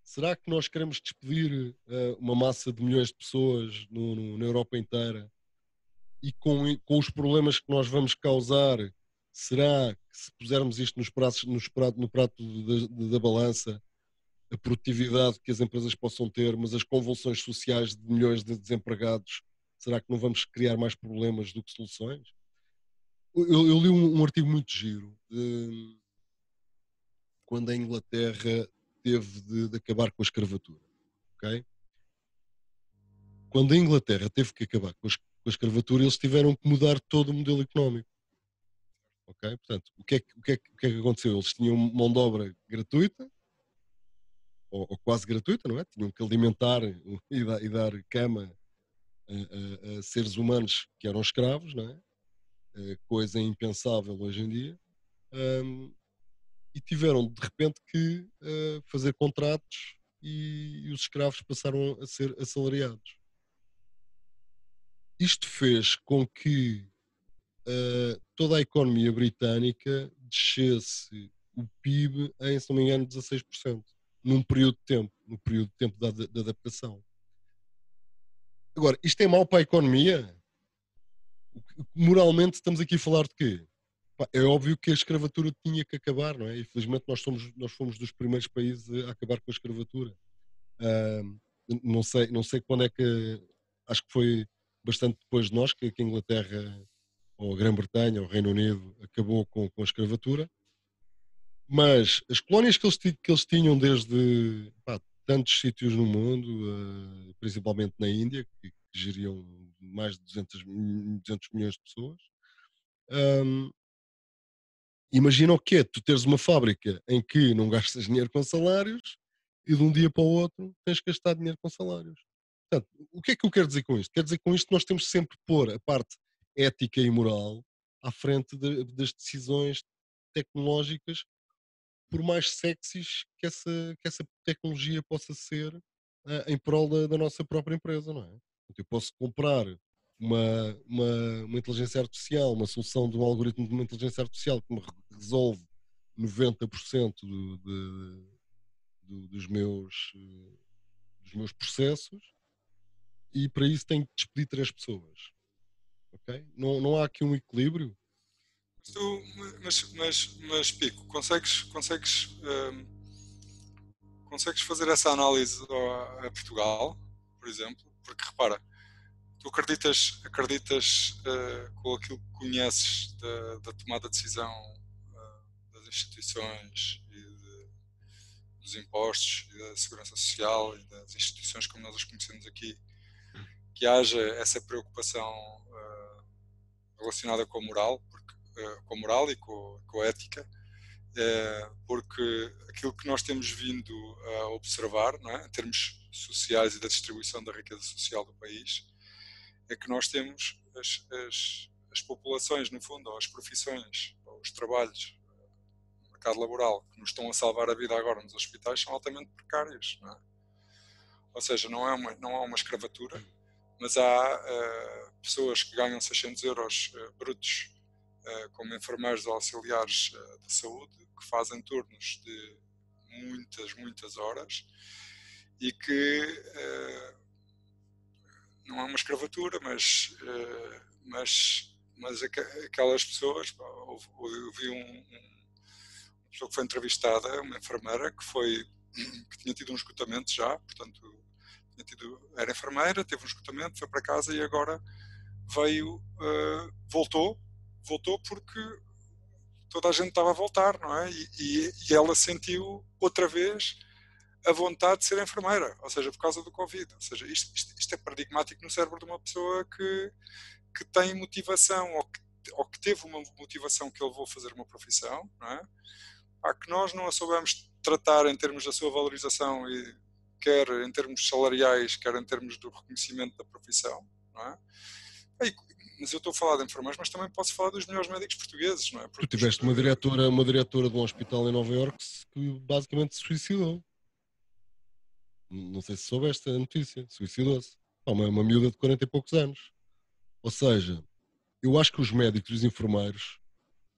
Será que nós queremos despedir uma massa de milhões de pessoas no, no, na Europa inteira e com, com os problemas que nós vamos causar Será que se pusermos isto nos pratos, nos prato, no prato da, da balança, a produtividade que as empresas possam ter, mas as convulsões sociais de milhões de desempregados, será que não vamos criar mais problemas do que soluções? Eu, eu li um, um, artigo muito giro de, quando a Inglaterra teve de, de, acabar com a escravatura. Okay? Quando a Inglaterra teve que acabar com a escravatura, eles tiveram que mudar todo o modelo económico ok? Portanto, o que, é, o, que é, o que é que aconteceu? Eles tinham mão de obra gratuita, ou, ou quase gratuita, não é? Tinham que alimentar e dar, e dar cama a, a, a, seres humanos que eram escravos, não é? coisa impensável hoje em dia. Um, e tiveram de repente que uh, fazer contratos e, e, os escravos passaram a ser assalariados. Isto fez com que uh, toda a economia britânica descesse o PIB em, se não me engano, 16%, num período de tempo, no período de tempo da, da adaptação. Agora, isto é mau para a economia? Moralmente estamos aqui a falar de quê? É óbvio que a escravatura tinha que acabar, não é? Infelizmente nós, somos, nós fomos dos primeiros países a acabar com a escravatura. Uh, não, sei, não sei quando é que. Acho que foi bastante depois de nós que, que a Inglaterra ou a Grã-Bretanha, ou o Reino Unido, acabou com, com a escravatura. Mas as colónias que eles, que eles tinham desde pá, tantos sítios no mundo, uh, principalmente na Índia, que, que, geriam mais de 200, 200 milhões de pessoas, um, imagina o que é tu teres uma fábrica em que não gastas dinheiro com salários e de um dia para o outro tens que gastar dinheiro com salários. Portanto, o que é que eu quero dizer com isto? Quero dizer com isto que nós temos sempre pôr a parte ética e moral à frente de, das decisões tecnológicas por mais sexys que essa, que essa tecnologia possa ser uh, em prol da, da, nossa própria empresa, não é? Eu posso comprar uma, uma, uma, inteligência artificial, uma solução de um algoritmo de uma inteligência artificial que me resolve 90% do, de, do, dos, meus, dos meus processos e para isso tenho que despedir três pessoas. Não, não há aqui um equilíbrio? Tu, mas, mas, mas, Pico, consegues, consegues, hum, consegues fazer essa análise a, a, Portugal, por exemplo? Porque repara, tu acreditas, acreditas uh, com aquilo que conheces da, da tomada de decisão uh, das instituições e de, dos impostos e da segurança social e das instituições como nós as conhecemos aqui, que haja essa preocupação uh, relacionada com a moral, porque, uh, com a moral e com, com a ética, uh, porque aquilo que nós temos vindo a observar, é? em termos sociais e da distribuição da riqueza social do país, é que nós temos as, as, as populações, no fundo, ou as profissões, ou os trabalhos, no mercado laboral, que nos estão a salvar a vida agora nos hospitais, são altamente precários. É? Ou seja, não é uma, não há uma escravatura, mas há uh, pessoas que ganham 600 euros uh, brutos uh, como enfermeiros ou auxiliares de saúde que fazem turnos de muitas, muitas horas e que não é uma escravatura, mas, mas, mas aquelas pessoas, eu vi um, um, uma pessoa que foi entrevistada, uma enfermeira que foi que tinha tido um esgotamento já, portanto tido, era enfermeira, teve um esgotamento, foi para casa e agora veio, uh, voltou, voltou porque toda a gente estava a voltar, não é? E, e, e, ela sentiu outra vez a vontade de ser enfermeira, ou seja, por causa do Covid. Ou seja, isto, isto, isto é paradigmático no cérebro de uma pessoa que, que tem motivação ou que, ou que teve uma motivação que ele levou a fazer uma profissão, não é? Há que nós não a soubemos tratar em termos da sua valorização e quer em termos salariais, quer em termos do reconhecimento da profissão, não é? mas eu estou a falar de enfermeiros, mas também posso falar dos melhores médicos portugueses, não é? Porque tu tiveste uma diretora, uma diretora de um hospital em Nova Iorque que basicamente se suicidou. Não sei se soubeste a notícia, suicidou-se. Uma, uma miúda de 40 e poucos anos. Ou seja, eu acho que os médicos e os enfermeiros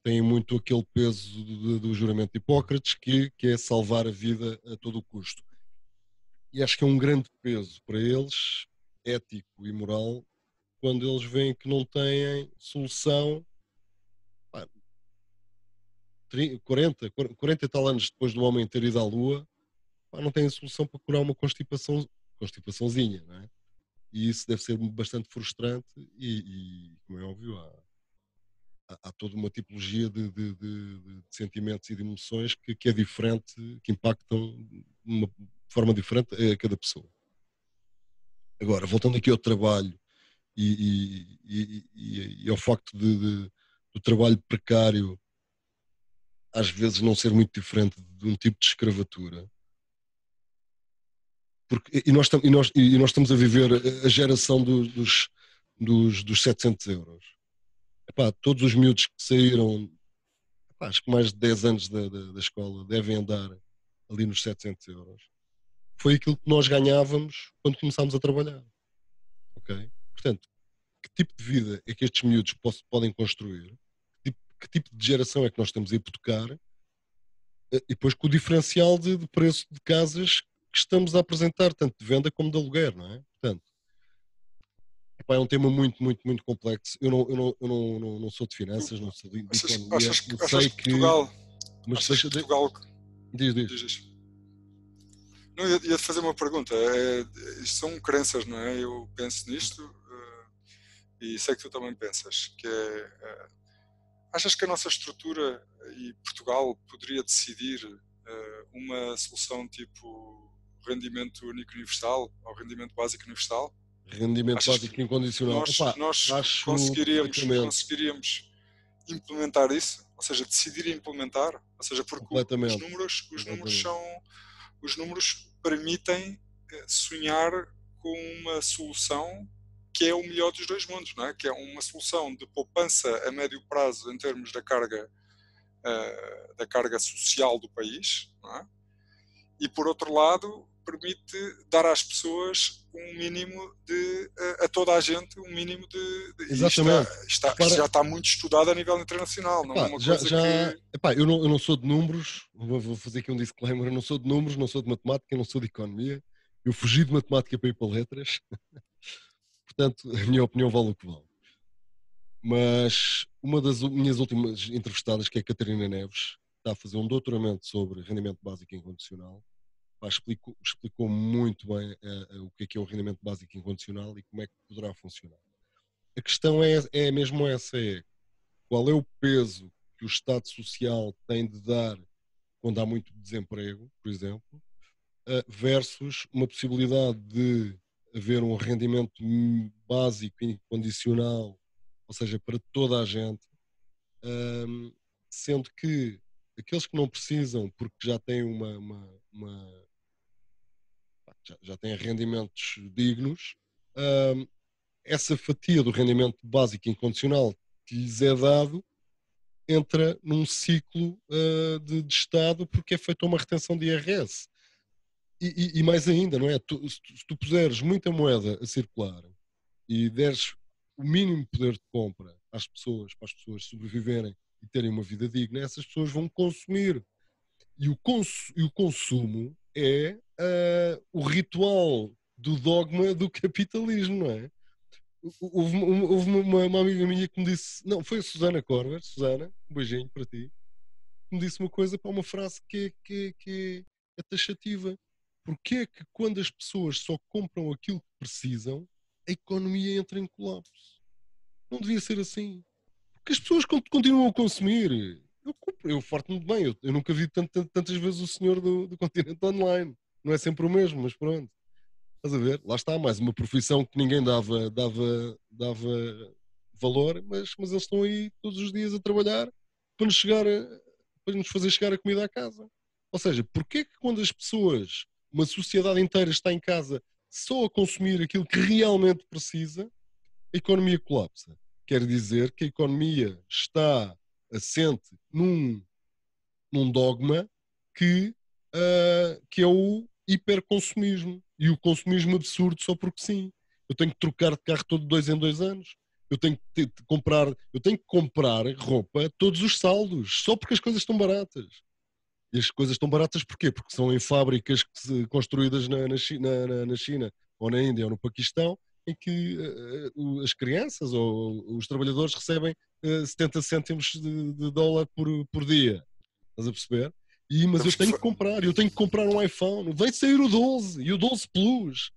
têm muito aquele peso do, do juramento de Hipócrates, que, que é salvar a vida a todo o custo e acho que é um grande peso para eles, ético e moral, quando eles veem que não têm solução. Pá, 40, 40 e tal anos depois do homem ter ido à Lua, pá, não têm solução para curar uma constipação, constipaçãozinha, não é? E isso deve ser bastante frustrante e, e como é óbvio, há, há toda uma tipologia de, de, de, de, sentimentos e de emoções que, que é diferente, que impactam uma, forma diferente a cada pessoa. Agora, voltando aqui ao trabalho e, e, e, e ao facto de, de, do trabalho precário às vezes não ser muito diferente de um tipo de escravatura. Porque, e, nós, e, nós, e nós estamos a viver a geração do, dos, dos, dos 700 euros. Epá, todos os miúdos que saíram, epá, acho que mais de 10 anos da, da, da escola, devem andar ali nos 700 euros foi aquilo que nós ganhávamos quando começámos a trabalhar. Ok? Portanto, que tipo de vida é que estes miúdos podem construir? Que tipo, que tipo, de geração é que nós estamos a hipotecar? Eh, e depois com o diferencial de, de, preço de casas que estamos a apresentar, tanto de venda como de aluguer, não é? Portanto, epá, é um tema muito, muito, muito complexo. Eu não, eu não, eu não, não, não sou de finanças, não sou de, de achas, economia, achas, sei que, Portugal, mas achas que Portugal... Diz, diz. diz, diz. Não, ia, ia fazer uma pergunta. É, isto são crenças, não é? Eu penso nisto uh, e sei que tu também pensas, que é, uh, achas que a nossa estrutura e Portugal poderia decidir uh, uma solução tipo rendimento único universal ou rendimento básico universal? Rendimento achas básico incondicional. Nós, Opa, nós conseguiríamos, conseguiríamos implementar isso? Ou seja, decidir implementar? Ou seja, porque os números, os números são os números permitem eh, sonhar com uma solução que é o melhor dos dois mundos, não é? que é uma solução de poupança a médio prazo em termos da carga uh, da carga social do país, é? e por outro lado permite dar às pessoas um mínimo de a, a toda a gente um mínimo de, de exatamente. está, está, já está muito estudado a nível internacional não é uma já, coisa já, que... epá, eu, não, eu não sou de números vou, vou fazer aqui um disclaimer eu não sou de números não sou de matemática não sou de economia eu fugi de matemática para ir para letras portanto a minha opinião vale o que vale. Mas uma das minhas últimas entrevistadas que é a Catarina Neves está a fazer um doutoramento sobre rendimento básico incondicional pá, explicou, explicou muito bem uh, o que é que é o rendimento básico incondicional e como é que poderá funcionar. A questão é, é mesmo essa, é qual é o peso que o Estado Social tem de dar quando há muito desemprego, por exemplo, uh, versus uma possibilidade de haver um rendimento básico incondicional, ou seja, para toda a gente, um, sendo que aqueles que não precisam, porque já têm uma, uma, uma, já, já têm rendimentos dignos, uh, essa fatia do rendimento básico incondicional que lhes é dado entra num ciclo uh, de, de, Estado porque é feita uma retenção de IRS. E, e, e mais ainda, não é? Tu, se, tu, se, tu, puseres muita moeda a circular e deres o mínimo poder de compra às pessoas, para as pessoas sobreviverem e terem uma vida digna, essas pessoas vão consumir. E o, cons e o consumo é uh, o ritual do dogma do capitalismo, não é? Houve, houve uma, uma, amiga minha que me disse, não, foi a Susana Corber, Susana, um beijinho para ti, que me disse uma coisa para uma frase que, é, que, que é taxativa. Porque é que quando as pessoas só compram aquilo que precisam, a economia entra em colapso? Não devia ser assim. Porque as pessoas continuam a consumir. Eu, eu farto-me bem. Eu, eu, nunca vi tantas, tantas vezes o senhor do, do continente online. Não é sempre o mesmo, mas pronto. Estás a ver? Lá está, mais uma profissão que ninguém dava, dava, dava valor, mas, mas eles estão aí todos os dias a trabalhar para nos, chegar a, para nos fazer chegar a comida à casa. Ou seja, porquê que quando as pessoas, uma sociedade inteira está em casa só a consumir aquilo que realmente precisa, a economia colapsa? Quer dizer que a economia está assente num, num dogma que, uh, que é o hiperconsumismo e o consumismo absurdo só porque sim. Eu tenho que trocar de carro todo dois em dois anos. Eu tenho que ter, comprar, eu tenho que comprar roupa todos os saldos, só porque as coisas estão baratas. E as coisas estão baratas porquê? Porque são em fábricas construídas na, na, China, na, China, ou na Índia ou no Paquistão, em que uh, as crianças ou os trabalhadores recebem uh, 70 cêntimos de, de, dólar por, por dia. Estás a perceber? E, mas eu tenho que comprar, eu tenho que comprar um iPhone. Vai sair o 12 e o 12 Plus.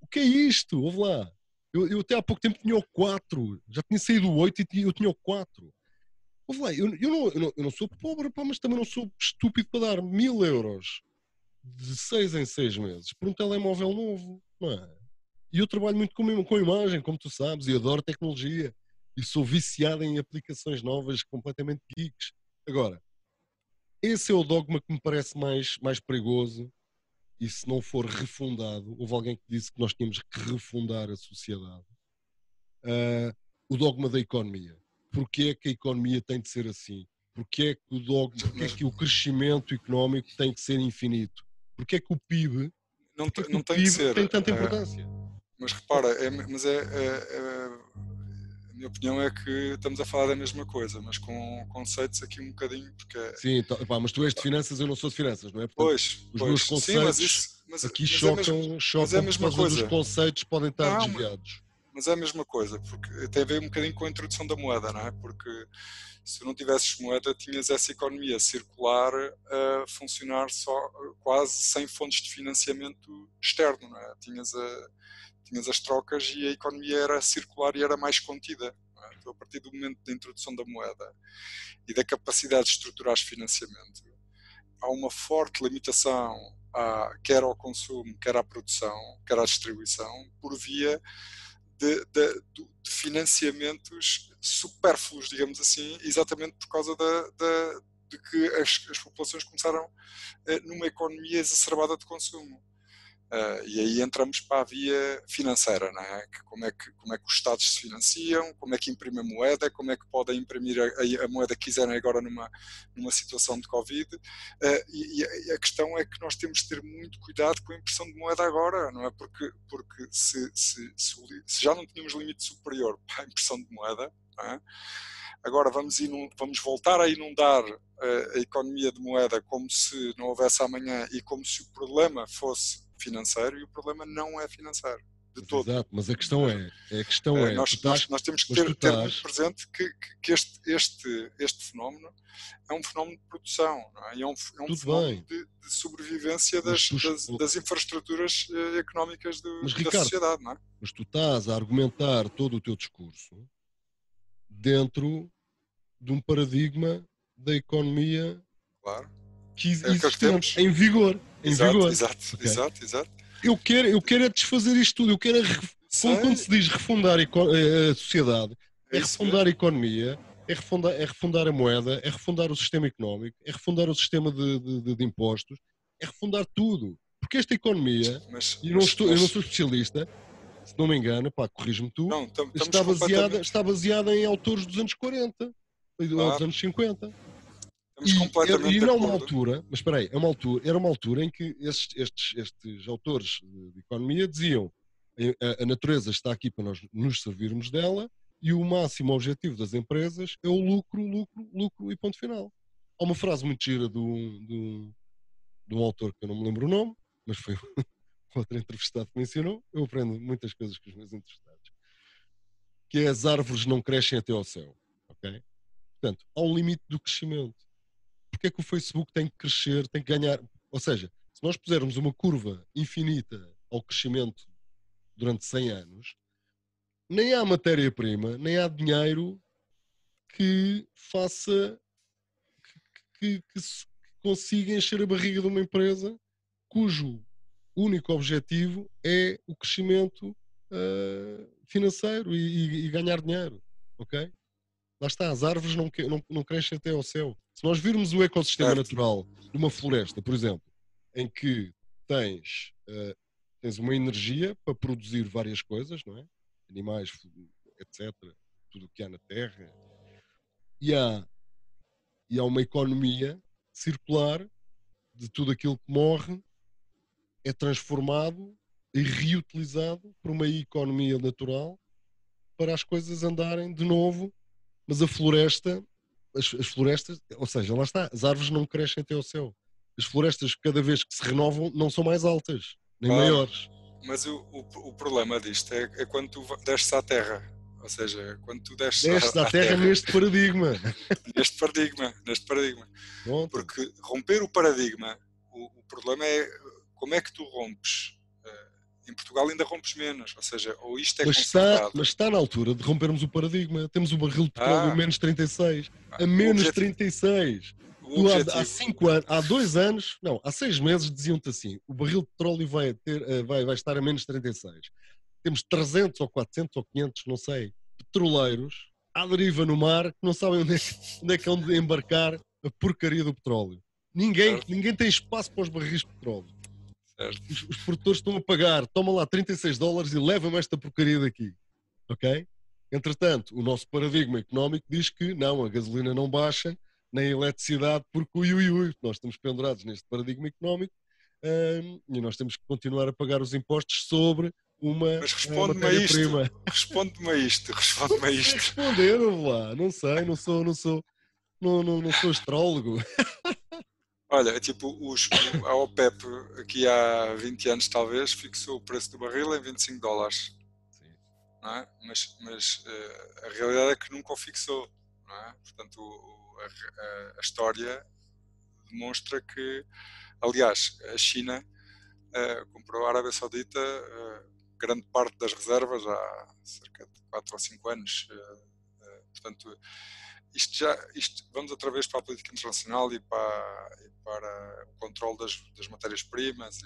O que é isto? Ouve lá. Eu, eu até há pouco tempo tinha o 4. Já tinha saído o 8 e eu tinha o 4. Ouve lá, eu, eu, não, eu, não, eu não sou pobre, pá, mas também não sou estúpido para dar mil euros de 6 em 6 meses por um telemóvel novo. Não é? E eu trabalho muito com, com imagem, como tu sabes, e adoro tecnologia. E sou viciado em aplicações novas, completamente geeks. Agora, esse é o dogma que me parece mais, mais perigoso. E se não for refundado, houve alguém que disse que nós tínhamos que refundar a sociedade. Uh, o dogma da economia. Porquê é que a economia tem de ser assim? Porquê é que o dogma, é que o crescimento económico tem que ser infinito? Porquê é que o PIB não, não tem, PIB ser, tem tanta importância? Mas repara, é, mas é, é, é, a minha opinião é que estamos a falar da mesma coisa, mas com conceitos aqui um bocadinho. Porque... É sim, tá, pá, mas tu és de finanças, eu não sou de finanças, não é? Portanto, pois, os pois, meus conceitos sim, mas isso, mas, aqui mas chocam, é mesmo, chocam mas é a mesma coisa. os conceitos podem estar não, desviados. Mas é a mesma coisa, porque tem a ver um bocadinho com a introdução da moeda, não é? Porque se não tivesses moeda, tinhas essa economia circular a funcionar só quase sem fontes de financiamento externo, não é? Tinhas a tinhas as trocas e a economia era circular e era mais contida. É? Então, a partir do momento da introdução da moeda e da capacidade de estruturar financiamento, há uma forte limitação à, quer ao consumo, quer à produção, quer à distribuição, por via de, de, de financiamentos supérfluos, digamos assim, exatamente por causa da, da de que as, as populações começaram eh, numa economia exacerbada de consumo. Uh, e aí entramos para a via financeira, não é? Que como, é que, como é que os Estados se financiam, como é que imprimem moeda, como é que podem imprimir a, a, moeda que quiserem agora numa, numa situação de Covid. Uh, e, e, a questão é que nós temos de ter muito cuidado com a impressão de moeda agora, não é? Porque, porque se, se, se, se já não tínhamos limite superior para a impressão de moeda, é? agora vamos, vamos voltar a inundar uh, a economia de moeda como se não houvesse amanhã e como se o problema fosse financeiro e o problema não é financeiro. De todo. Exato, mas a questão é, a questão é, é nós, estás, nós, nós, temos que ter, ter muito presente que, que, este, este, este fenómeno é um fenómeno de produção, é? é? um, é um fenómeno de, de, sobrevivência das, tu, das, das, infraestruturas uh, económicas do, mas, da Ricardo, sociedade. Não é? Mas tu estás a argumentar todo o teu discurso dentro de um paradigma da economia claro. Que é existe em vigor. Em exato, vigor. Exato, okay. exato, exato. Eu quero, eu quero é desfazer isto tudo. Eu quero, é, quando, quando, se diz refundar a, a sociedade, é, é refundar a economia, é refundar, é refundar a moeda, é refundar o sistema económico, é refundar o sistema de, de, de impostos, é refundar tudo. Porque esta economia, mas, e não mas, estou, mas... eu não sou especialista, se não me engano, pá, corrijo-me tu, não, está, baseada, está baseada em autores dos anos 40 ou dos anos 50. E, e não uma altura, mas espera aí, é uma altura, era uma altura em que estes, estes, estes autores de economia diziam a, a natureza está aqui para nós nos servirmos dela e o máximo objetivo das empresas é o lucro, lucro, lucro e ponto final. Há uma frase muito gira de um, de um, de um autor que eu não me lembro o nome, mas foi outro entrevistado que mencionou. Eu aprendo muitas coisas com os meus entrevistados. Que é as árvores não crescem até ao céu. Ok? Portanto, há um limite do crescimento. Porque é que o Facebook tem que crescer, tem que ganhar? Ou seja, se nós pusermos uma curva infinita ao crescimento durante 100 anos, nem há matéria-prima, nem há dinheiro que faça que, que, que, consiga encher a barriga de uma empresa cujo único objetivo é o crescimento uh, financeiro e, e, e, ganhar dinheiro, ok? Lá está, as árvores não, não, não crescem até ao céu. Se nós virmos o ecossistema certo. natural de uma floresta, por exemplo, em que tens, uh, tens uma energia para produzir várias coisas, não é? Animais, etc., tudo o que há na Terra, e há, e há uma economia circular de tudo aquilo que morre é transformado e reutilizado por uma economia natural para as coisas andarem de novo, mas a floresta, as, as, florestas, ou seja, lá está, as árvores não crescem até ao céu. As florestas, cada vez que se renovam, não são mais altas, nem maiores. Mas o, o, o, problema disto é, é quando tu desces à terra. Ou seja, quando tu desces, desces à, à, terra, terra neste paradigma. neste paradigma, neste paradigma. Porque romper o paradigma, o, o problema é como é que tu rompes? Em Portugal ainda rompes menos, ou seja, ou isto é mas está, mas está na altura de rompermos o paradigma. Temos o barril de petróleo ah, a menos 36. A menos objetivo, 36. Tu, há, há, cinco anos, há dois anos, não, há seis meses diziam-te assim: o barril de petróleo vai, ter, uh, vai, vai estar a menos 36. Temos 300 ou 400 ou 500, não sei, petroleiros à deriva no mar que não sabem onde é, onde é que vão embarcar a porcaria do petróleo. Ninguém, ninguém tem espaço para os barris de petróleo. Os, os, produtores estão a pagar, toma lá 36 dólares e leva-me esta porcaria daqui. Ok? Entretanto, o nosso paradigma económico diz que não, a gasolina não baixa, nem a eletricidade, porque ui, ui, ui, nós estamos pendurados neste paradigma económico um, e nós temos que continuar a pagar os impostos sobre uma Mas responde-me a isto, responde-me a isto, responde-me a isto. Responder, lá, não sei, não sou, não sou, não, não, não sou astrólogo. Olha, é tipo, os, a OPEP aqui há 20 anos talvez fixou o preço do barril em 25 dólares. É? Mas, mas uh, a realidade é que nunca o fixou. É? Portanto, o, a, a, história demonstra que, aliás, a China uh, comprou a Arábia Saudita uh, grande parte das reservas há cerca de 4 ou 5 anos. Portanto, isto já, isto, vamos outra vez para a política internacional e para, e para o controle das, das matérias-primas.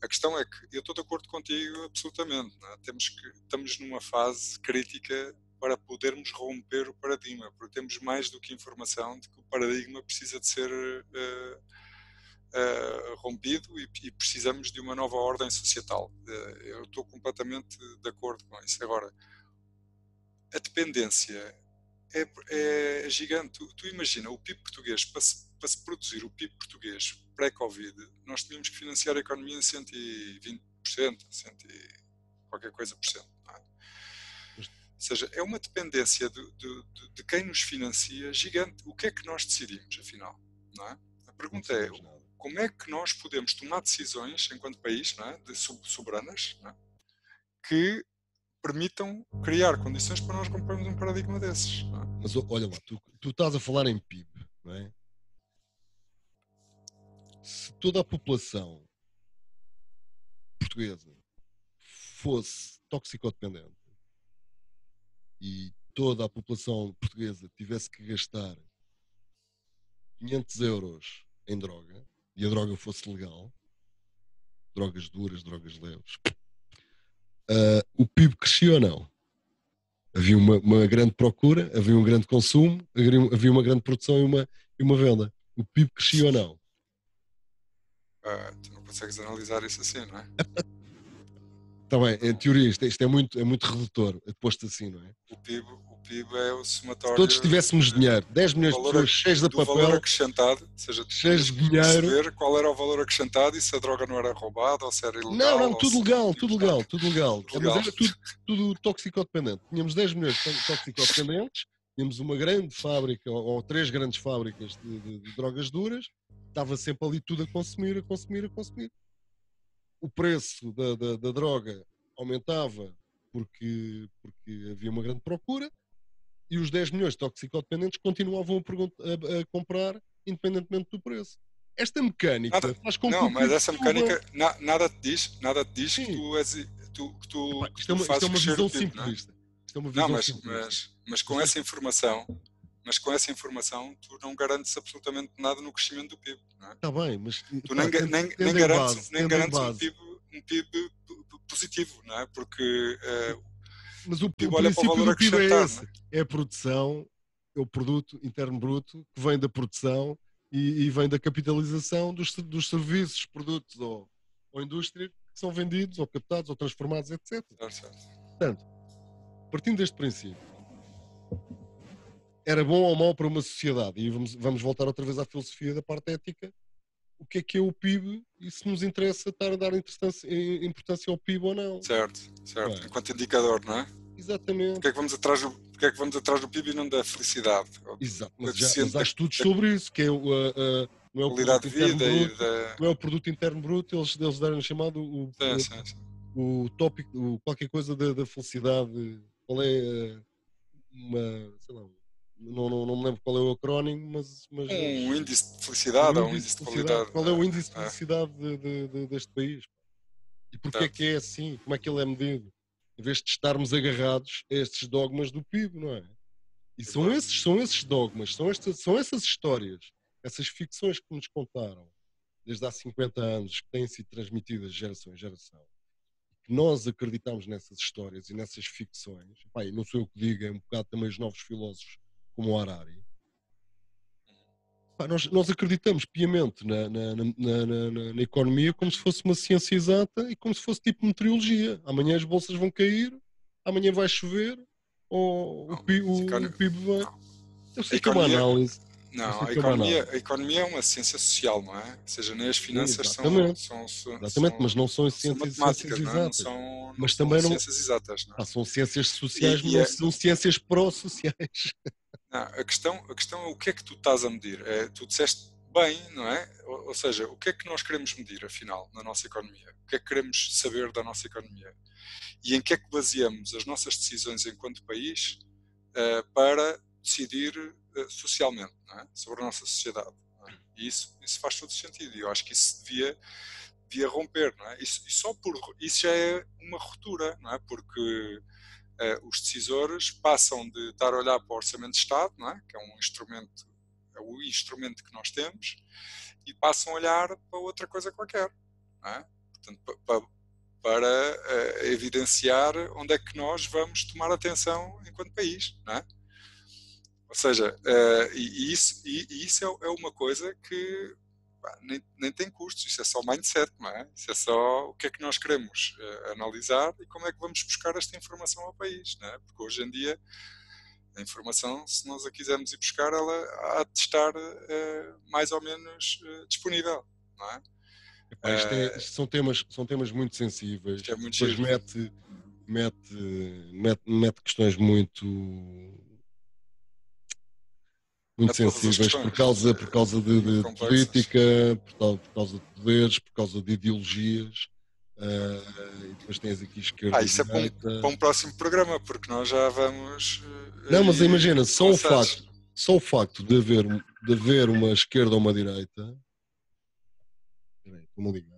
A questão é que eu estou de acordo contigo absolutamente. É? Temos que, estamos numa fase crítica para podermos romper o paradigma, porque temos mais do que informação de que o paradigma precisa de ser uh, uh, rompido e, e, precisamos de uma nova ordem societal. Uh, eu estou completamente de acordo com isso. Agora, a dependência é, é gigante. Tu, tu, imagina, o PIB português, para se, para se produzir o PIB português pré-Covid, nós tínhamos que financiar a economia em 120%, 100 e qualquer coisa por cento. É? Ou seja, é uma dependência de, de, de, quem nos financia gigante. O que é que nós decidimos, afinal? Não é? A pergunta é, como é que nós podemos tomar decisões, enquanto país, não é? de soberanas, é? que permitam criar condições para nós comprarmos um paradigma desses. É? Mas olha lá, tu, tu, estás a falar em PIB, não é? Se toda a população portuguesa fosse toxicodependente e toda a população portuguesa tivesse que gastar 500 euros em droga e a droga fosse legal, drogas duras, drogas leves, uh, o PIB crescia ou não? Havia uma, uma, grande procura, havia um grande consumo, havia uma grande produção e uma, e uma venda. O PIB crescia ou não? Uh, tu não consegues analisar isso assim, não é? Está bem, em teoria isto, isto, é, muito, é muito redutor, é posto assim, não é? O PIB, PIB é o somatório. Se todos tivéssemos dinheiro, 10 milhões de pessoas cheias de papel. valor acrescentado, ou seja, cheios de dinheiro. qual era o valor acrescentado e se a droga não era roubada ou se era ilegal. Não, não, tudo legal, tudo legal, tudo legal. Tudo legal. Mas era tudo, tudo toxicodependente. Tínhamos 10 milhões de toxicodependentes, tínhamos uma grande fábrica ou, ou três grandes fábricas de, de, de drogas duras, estava sempre ali tudo a consumir, a consumir, a consumir o preço da, da, da, droga aumentava porque, porque havia uma grande procura e os 10 milhões de toxicodependentes continuavam a, a, a comprar independentemente do preço. Esta mecânica nada, faz com não, que. Não, mas essa mecânica na, nada te diz, nada te diz que tu és. Tu, que tu, Epá, isto, é uma, isto é uma visão tipo, simplista. Isto é uma visão não, mas, mas, mas com essa informação, mas com essa informação tu não garantes absolutamente nada no crescimento do PIB. Está é? Tá bem, mas tu nem, nem, nem garantes, base, nem garantes um PIB, um PIB positivo, não é? Porque uh, mas o, PIB o olha para o valor PIB é esse, é? é? a produção, é o produto interno bruto que vem da produção e, e vem da capitalização dos, dos serviços, produtos ou, ou indústria que são vendidos ou captados ou transformados, etc. Portanto, partindo deste princípio, era bom ou mau para uma sociedade. E vamos, vamos voltar outra vez à filosofia da parte ética. O que é que é o PIB e se nos interessa estar a dar importância, ao PIB ou não. Certo, certo. É. Enquanto indicador, não é? Exatamente. Porque é que vamos atrás do, porque é que vamos atrás do PIB e não da felicidade? Exato. Mas, já, mas há estudos sobre isso, que é o. Uh, não é o qualidade de vida bruto, da... Não é o produto interno bruto, eles, eles deram chamado o, sim, sim, sim. o tópico, o, qualquer coisa da, da felicidade. Qual é uma, sei lá, não, não, não me lembro qual é o acrónimo, mas. mas um índice de felicidade ou um índice de qualidade. Qual é o índice de é. felicidade de, de, de, deste país? E porquê é que é assim? Como é que ele é medido? Em vez de estarmos agarrados a estes dogmas do PIB, não é? E são esses, são esses dogmas, são, estas, são essas histórias, essas ficções que nos contaram desde há 50 anos, que têm sido transmitidas de geração em geração, que nós acreditamos nessas histórias e nessas ficções. Pai, não sou eu que digo, é um bocado também os novos filósofos como o Harari, Pá, nós, nós, acreditamos piamente na, na, na, na, economia como se fosse uma ciência exata e como se fosse tipo meteorologia. Amanhã as bolsas vão cair, amanhã vai chover, ou o, PIB, o, o PIB vai. Eu sei que é uma análise. Não, a economia, a economia é uma ciência social, não é? Ou seja, nem as finanças são, são, são, Exatamente, mas não são ciências, são ciências exatas. Não, não são, mas também não, ciências exatas. Não. Ah, são ciências sociais, e, mas não é... são ciências pró-sociais. a, questão, a questão é o que é que tu estás a medir. É, tu disseste bem, não é? Ou, ou, seja, o que é que nós queremos medir, afinal, na nossa economia? O que é que queremos saber da nossa economia? E em que é que baseamos as nossas decisões enquanto país uh, para decidir uh, socialmente é? sobre a nossa sociedade? É? E isso, isso faz todo sentido. E eu acho que isso devia, devia romper, não é? E só por isso já é uma ruptura, não é? Porque os decisores passam de estar a olhar para o Orçamento de Estado, é? que é um instrumento, é o instrumento que nós temos, e passam a olhar para outra coisa qualquer. É? Portanto, para, para uh, evidenciar onde é que nós vamos tomar atenção enquanto país. É? Ou seja, uh, e, e, isso, e, e isso é, é, uma coisa que pá, nem, nem tem custos, isso é só mindset, não é? Isso é só o que é que nós queremos uh, analisar e como é que vamos buscar esta informação ao país, não é? Porque hoje em dia a informação, se nós a quisermos ir buscar, ela há de estar uh, mais ou menos uh, disponível, não é? Epá, isto, é, isto são, temas, são temas muito sensíveis, é muito depois mete, mete, mete, mete questões muito muito sensíveis por causa, por causa de, de política, por, por, causa de poderes, por causa de ideologias. Uh, e depois tens aqui esquerda. Ah, isso é para um, para um, próximo programa, porque nós já vamos. Uh, Não, mas imagina, só o, facto, só o facto de haver, de haver uma esquerda ou uma direita. Peraí, a ligar.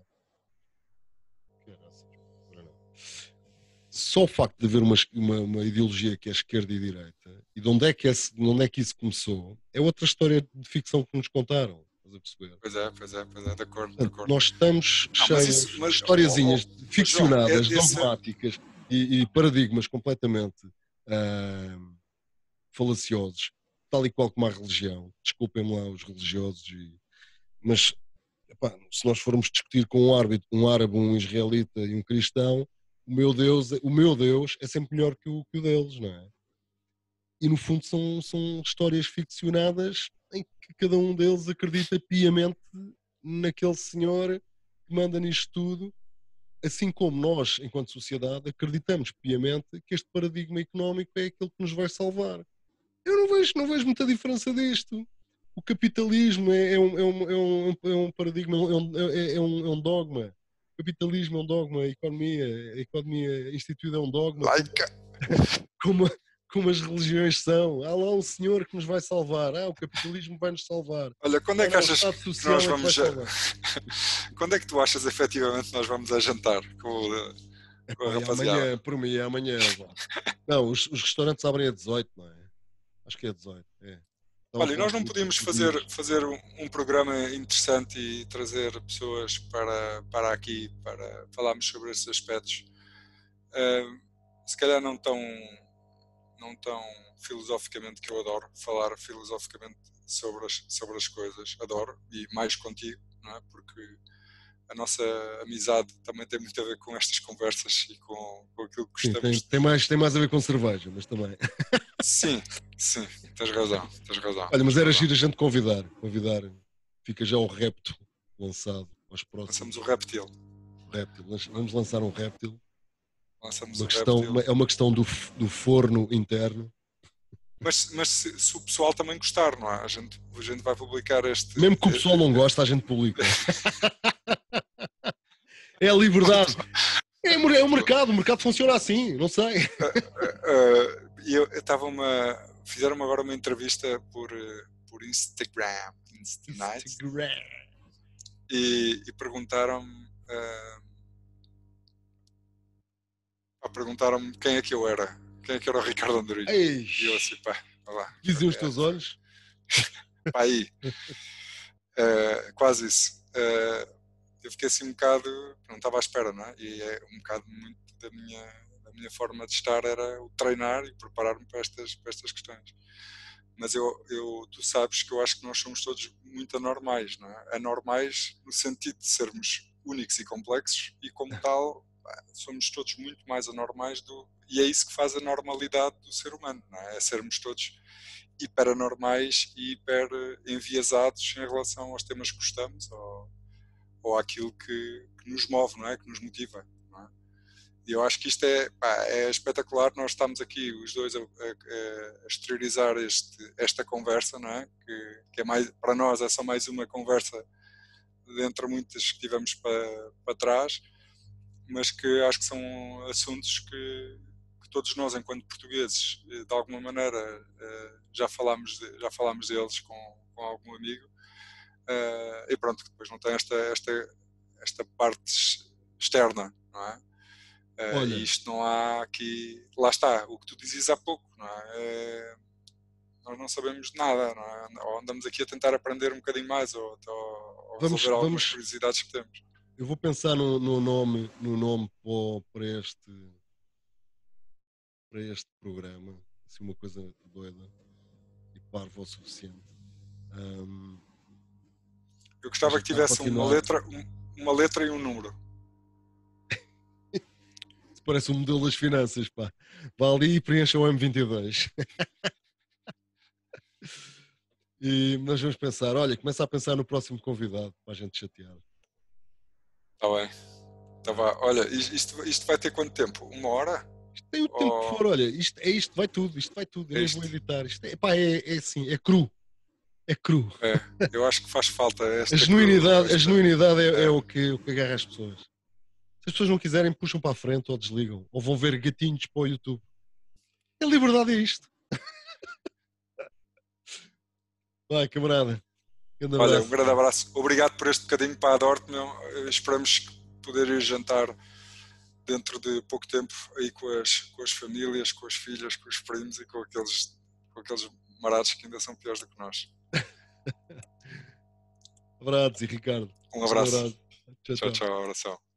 Só o facto de haver uma, uma, uma, ideologia que é esquerda e direita, e de onde é, que esse, de onde é que isso começou, é outra história de ficção que nos contaram. Estás a perceber? Pois é, pois é, pois é, de acordo. De acordo. Nós estamos não, cheios de historiazinhas oh, oh, ficcionadas, João, é, dogmáticas e, e, paradigmas completamente uh, falaciosos, tal e qual como a religião. Desculpem-me lá os religiosos, e, mas epá, se nós formos discutir com um árbitro, um árabe, um israelita e um cristão, o meu Deus, o meu Deus é sempre melhor que o, que o deles, não é? E no fundo são, são histórias ficcionadas em que cada um deles acredita piamente naquele senhor que manda nisto tudo, assim como nós, enquanto sociedade, acreditamos piamente que este paradigma económico é aquele que nos vai salvar. Eu não vejo, não vejo muita diferença disto. O capitalismo é, é, um, é, um, é, um, é um paradigma, é um, é, é um, é um dogma capitalismo é um dogma, a economia, a economia instituída é um dogma. Laica. Como, como as religiões são. Há lá um senhor que nos vai salvar. Ah, o capitalismo vai nos salvar. Olha, quando é que achas que nós é vamos. quando é que tu achas efetivamente nós vamos a jantar com, o, com a rapaziada? Amanhã, por mim, é amanhã. não, os, os, restaurantes abrem a 18, não é? Acho que é 18. É. Olha, nós não podíamos fazer, fazer um programa interessante e trazer pessoas para, para aqui para falarmos sobre esses aspectos. Uh, se calhar não tão, não tão filosoficamente, que eu adoro falar filosoficamente sobre as, sobre as coisas, adoro, e mais contigo, não é? porque a nossa amizade também tem muito a ver com estas conversas e com, com aquilo que gostamos. Sim, tem, tem, mais, tem mais a ver com cerveja, mas também. Sim, sim, tens razão, tens razão. Olha, mas era giro a gente convidar, convidar. Fica já o repto lançado aos próximos. Lançamos o reptil. Réptil. Vamos lançar um réptil. Lançamos uma o questão, reptil. É uma questão do, do forno interno. Mas, mas se, se, o pessoal também gostar, não é? A gente, a gente vai publicar este. Mesmo que o pessoal não goste, a gente publica. é a liberdade. É, é o mercado, o mercado funciona assim, não sei. Uh, uh, e eu estava uma. Fizeram agora uma entrevista por, por Instagram. Instagram. E, e perguntaram-me. Uh, perguntaram-me quem é que eu era. Quem é que era o Ricardo Andorinho? E eu assim, pá, lá. Diziam os teus olhos? pá, aí. Uh, quase isso. Uh, eu fiquei assim um bocado. Não estava à espera, não é? E é um bocado muito da minha minha forma de estar era o treinar e preparar-me para estas, para estas questões. Mas eu, eu, tu sabes que eu acho que nós somos todos muito anormais, não é? Anormais no sentido de sermos únicos e complexos e como tal somos todos muito mais anormais do e é isso que faz a normalidade do ser humano, não é? É sermos todos hiper anormais e hiper enviesados em relação aos temas que gostamos ou, ou àquilo que, que nos move, não é? Que nos motiva. E eu acho que isto é, pá, é espetacular. Nós estamos aqui, os dois, a, a, a exteriorizar este, esta conversa, não é? Que, que, é mais, para nós é só mais uma conversa dentre muitas que tivemos para, para trás, mas que acho que são assuntos que, que todos nós, enquanto portugueses, eh, de alguma maneira eh, já falámos, já falámos deles com, com algum amigo. Eh, e pronto, depois não tem esta, esta, esta parte externa, não é? Uh, e isto não há aqui. Lá está, o que tu dizias há pouco, não é? é nós não sabemos nada, não é? Ou andamos aqui a tentar aprender um bocadinho mais, ou, ou, ou vamos, resolver algumas vamos, curiosidades que temos. Eu vou pensar no, no nome, no nome para, este para este programa, assim uma coisa doida e parvo o suficiente. Um, Eu gostava que tivesse uma letra, uma letra e um número. Parece um modelo das finanças, pá. Vá ali e preencha o M22. e nós vamos pensar, olha, começa a pensar no próximo convidado para a gente chatear. Está bem. Tá Olha, isto, isto vai ter quanto tempo? Uma hora? Isto tem o tempo oh... que for, olha, isto, é isto, vai tudo, isto vai tudo. Eu é vou editar. Isto é, pá, é, é assim, é cru. É cru. É, eu acho que faz falta esta a genuinidade, a genuinidade é, é, é, o, que, o que agarra as pessoas. Se as pessoas não quiserem, puxam para a frente ou desligam. Ou vão ver gatinhos para o YouTube. A liberdade é isto. Vai, camarada. Olha, um grande abraço. Obrigado por este bocadinho para a Dorte, meu. Esperamos poder ir jantar dentro de pouco tempo aí com as, com as famílias, com as filhas, com os primos e com aqueles, com aqueles marados que ainda são piores do que nós. Abraços e Ricardo. Um abraço. Um abraço. Tchau, tchau, tchau abração.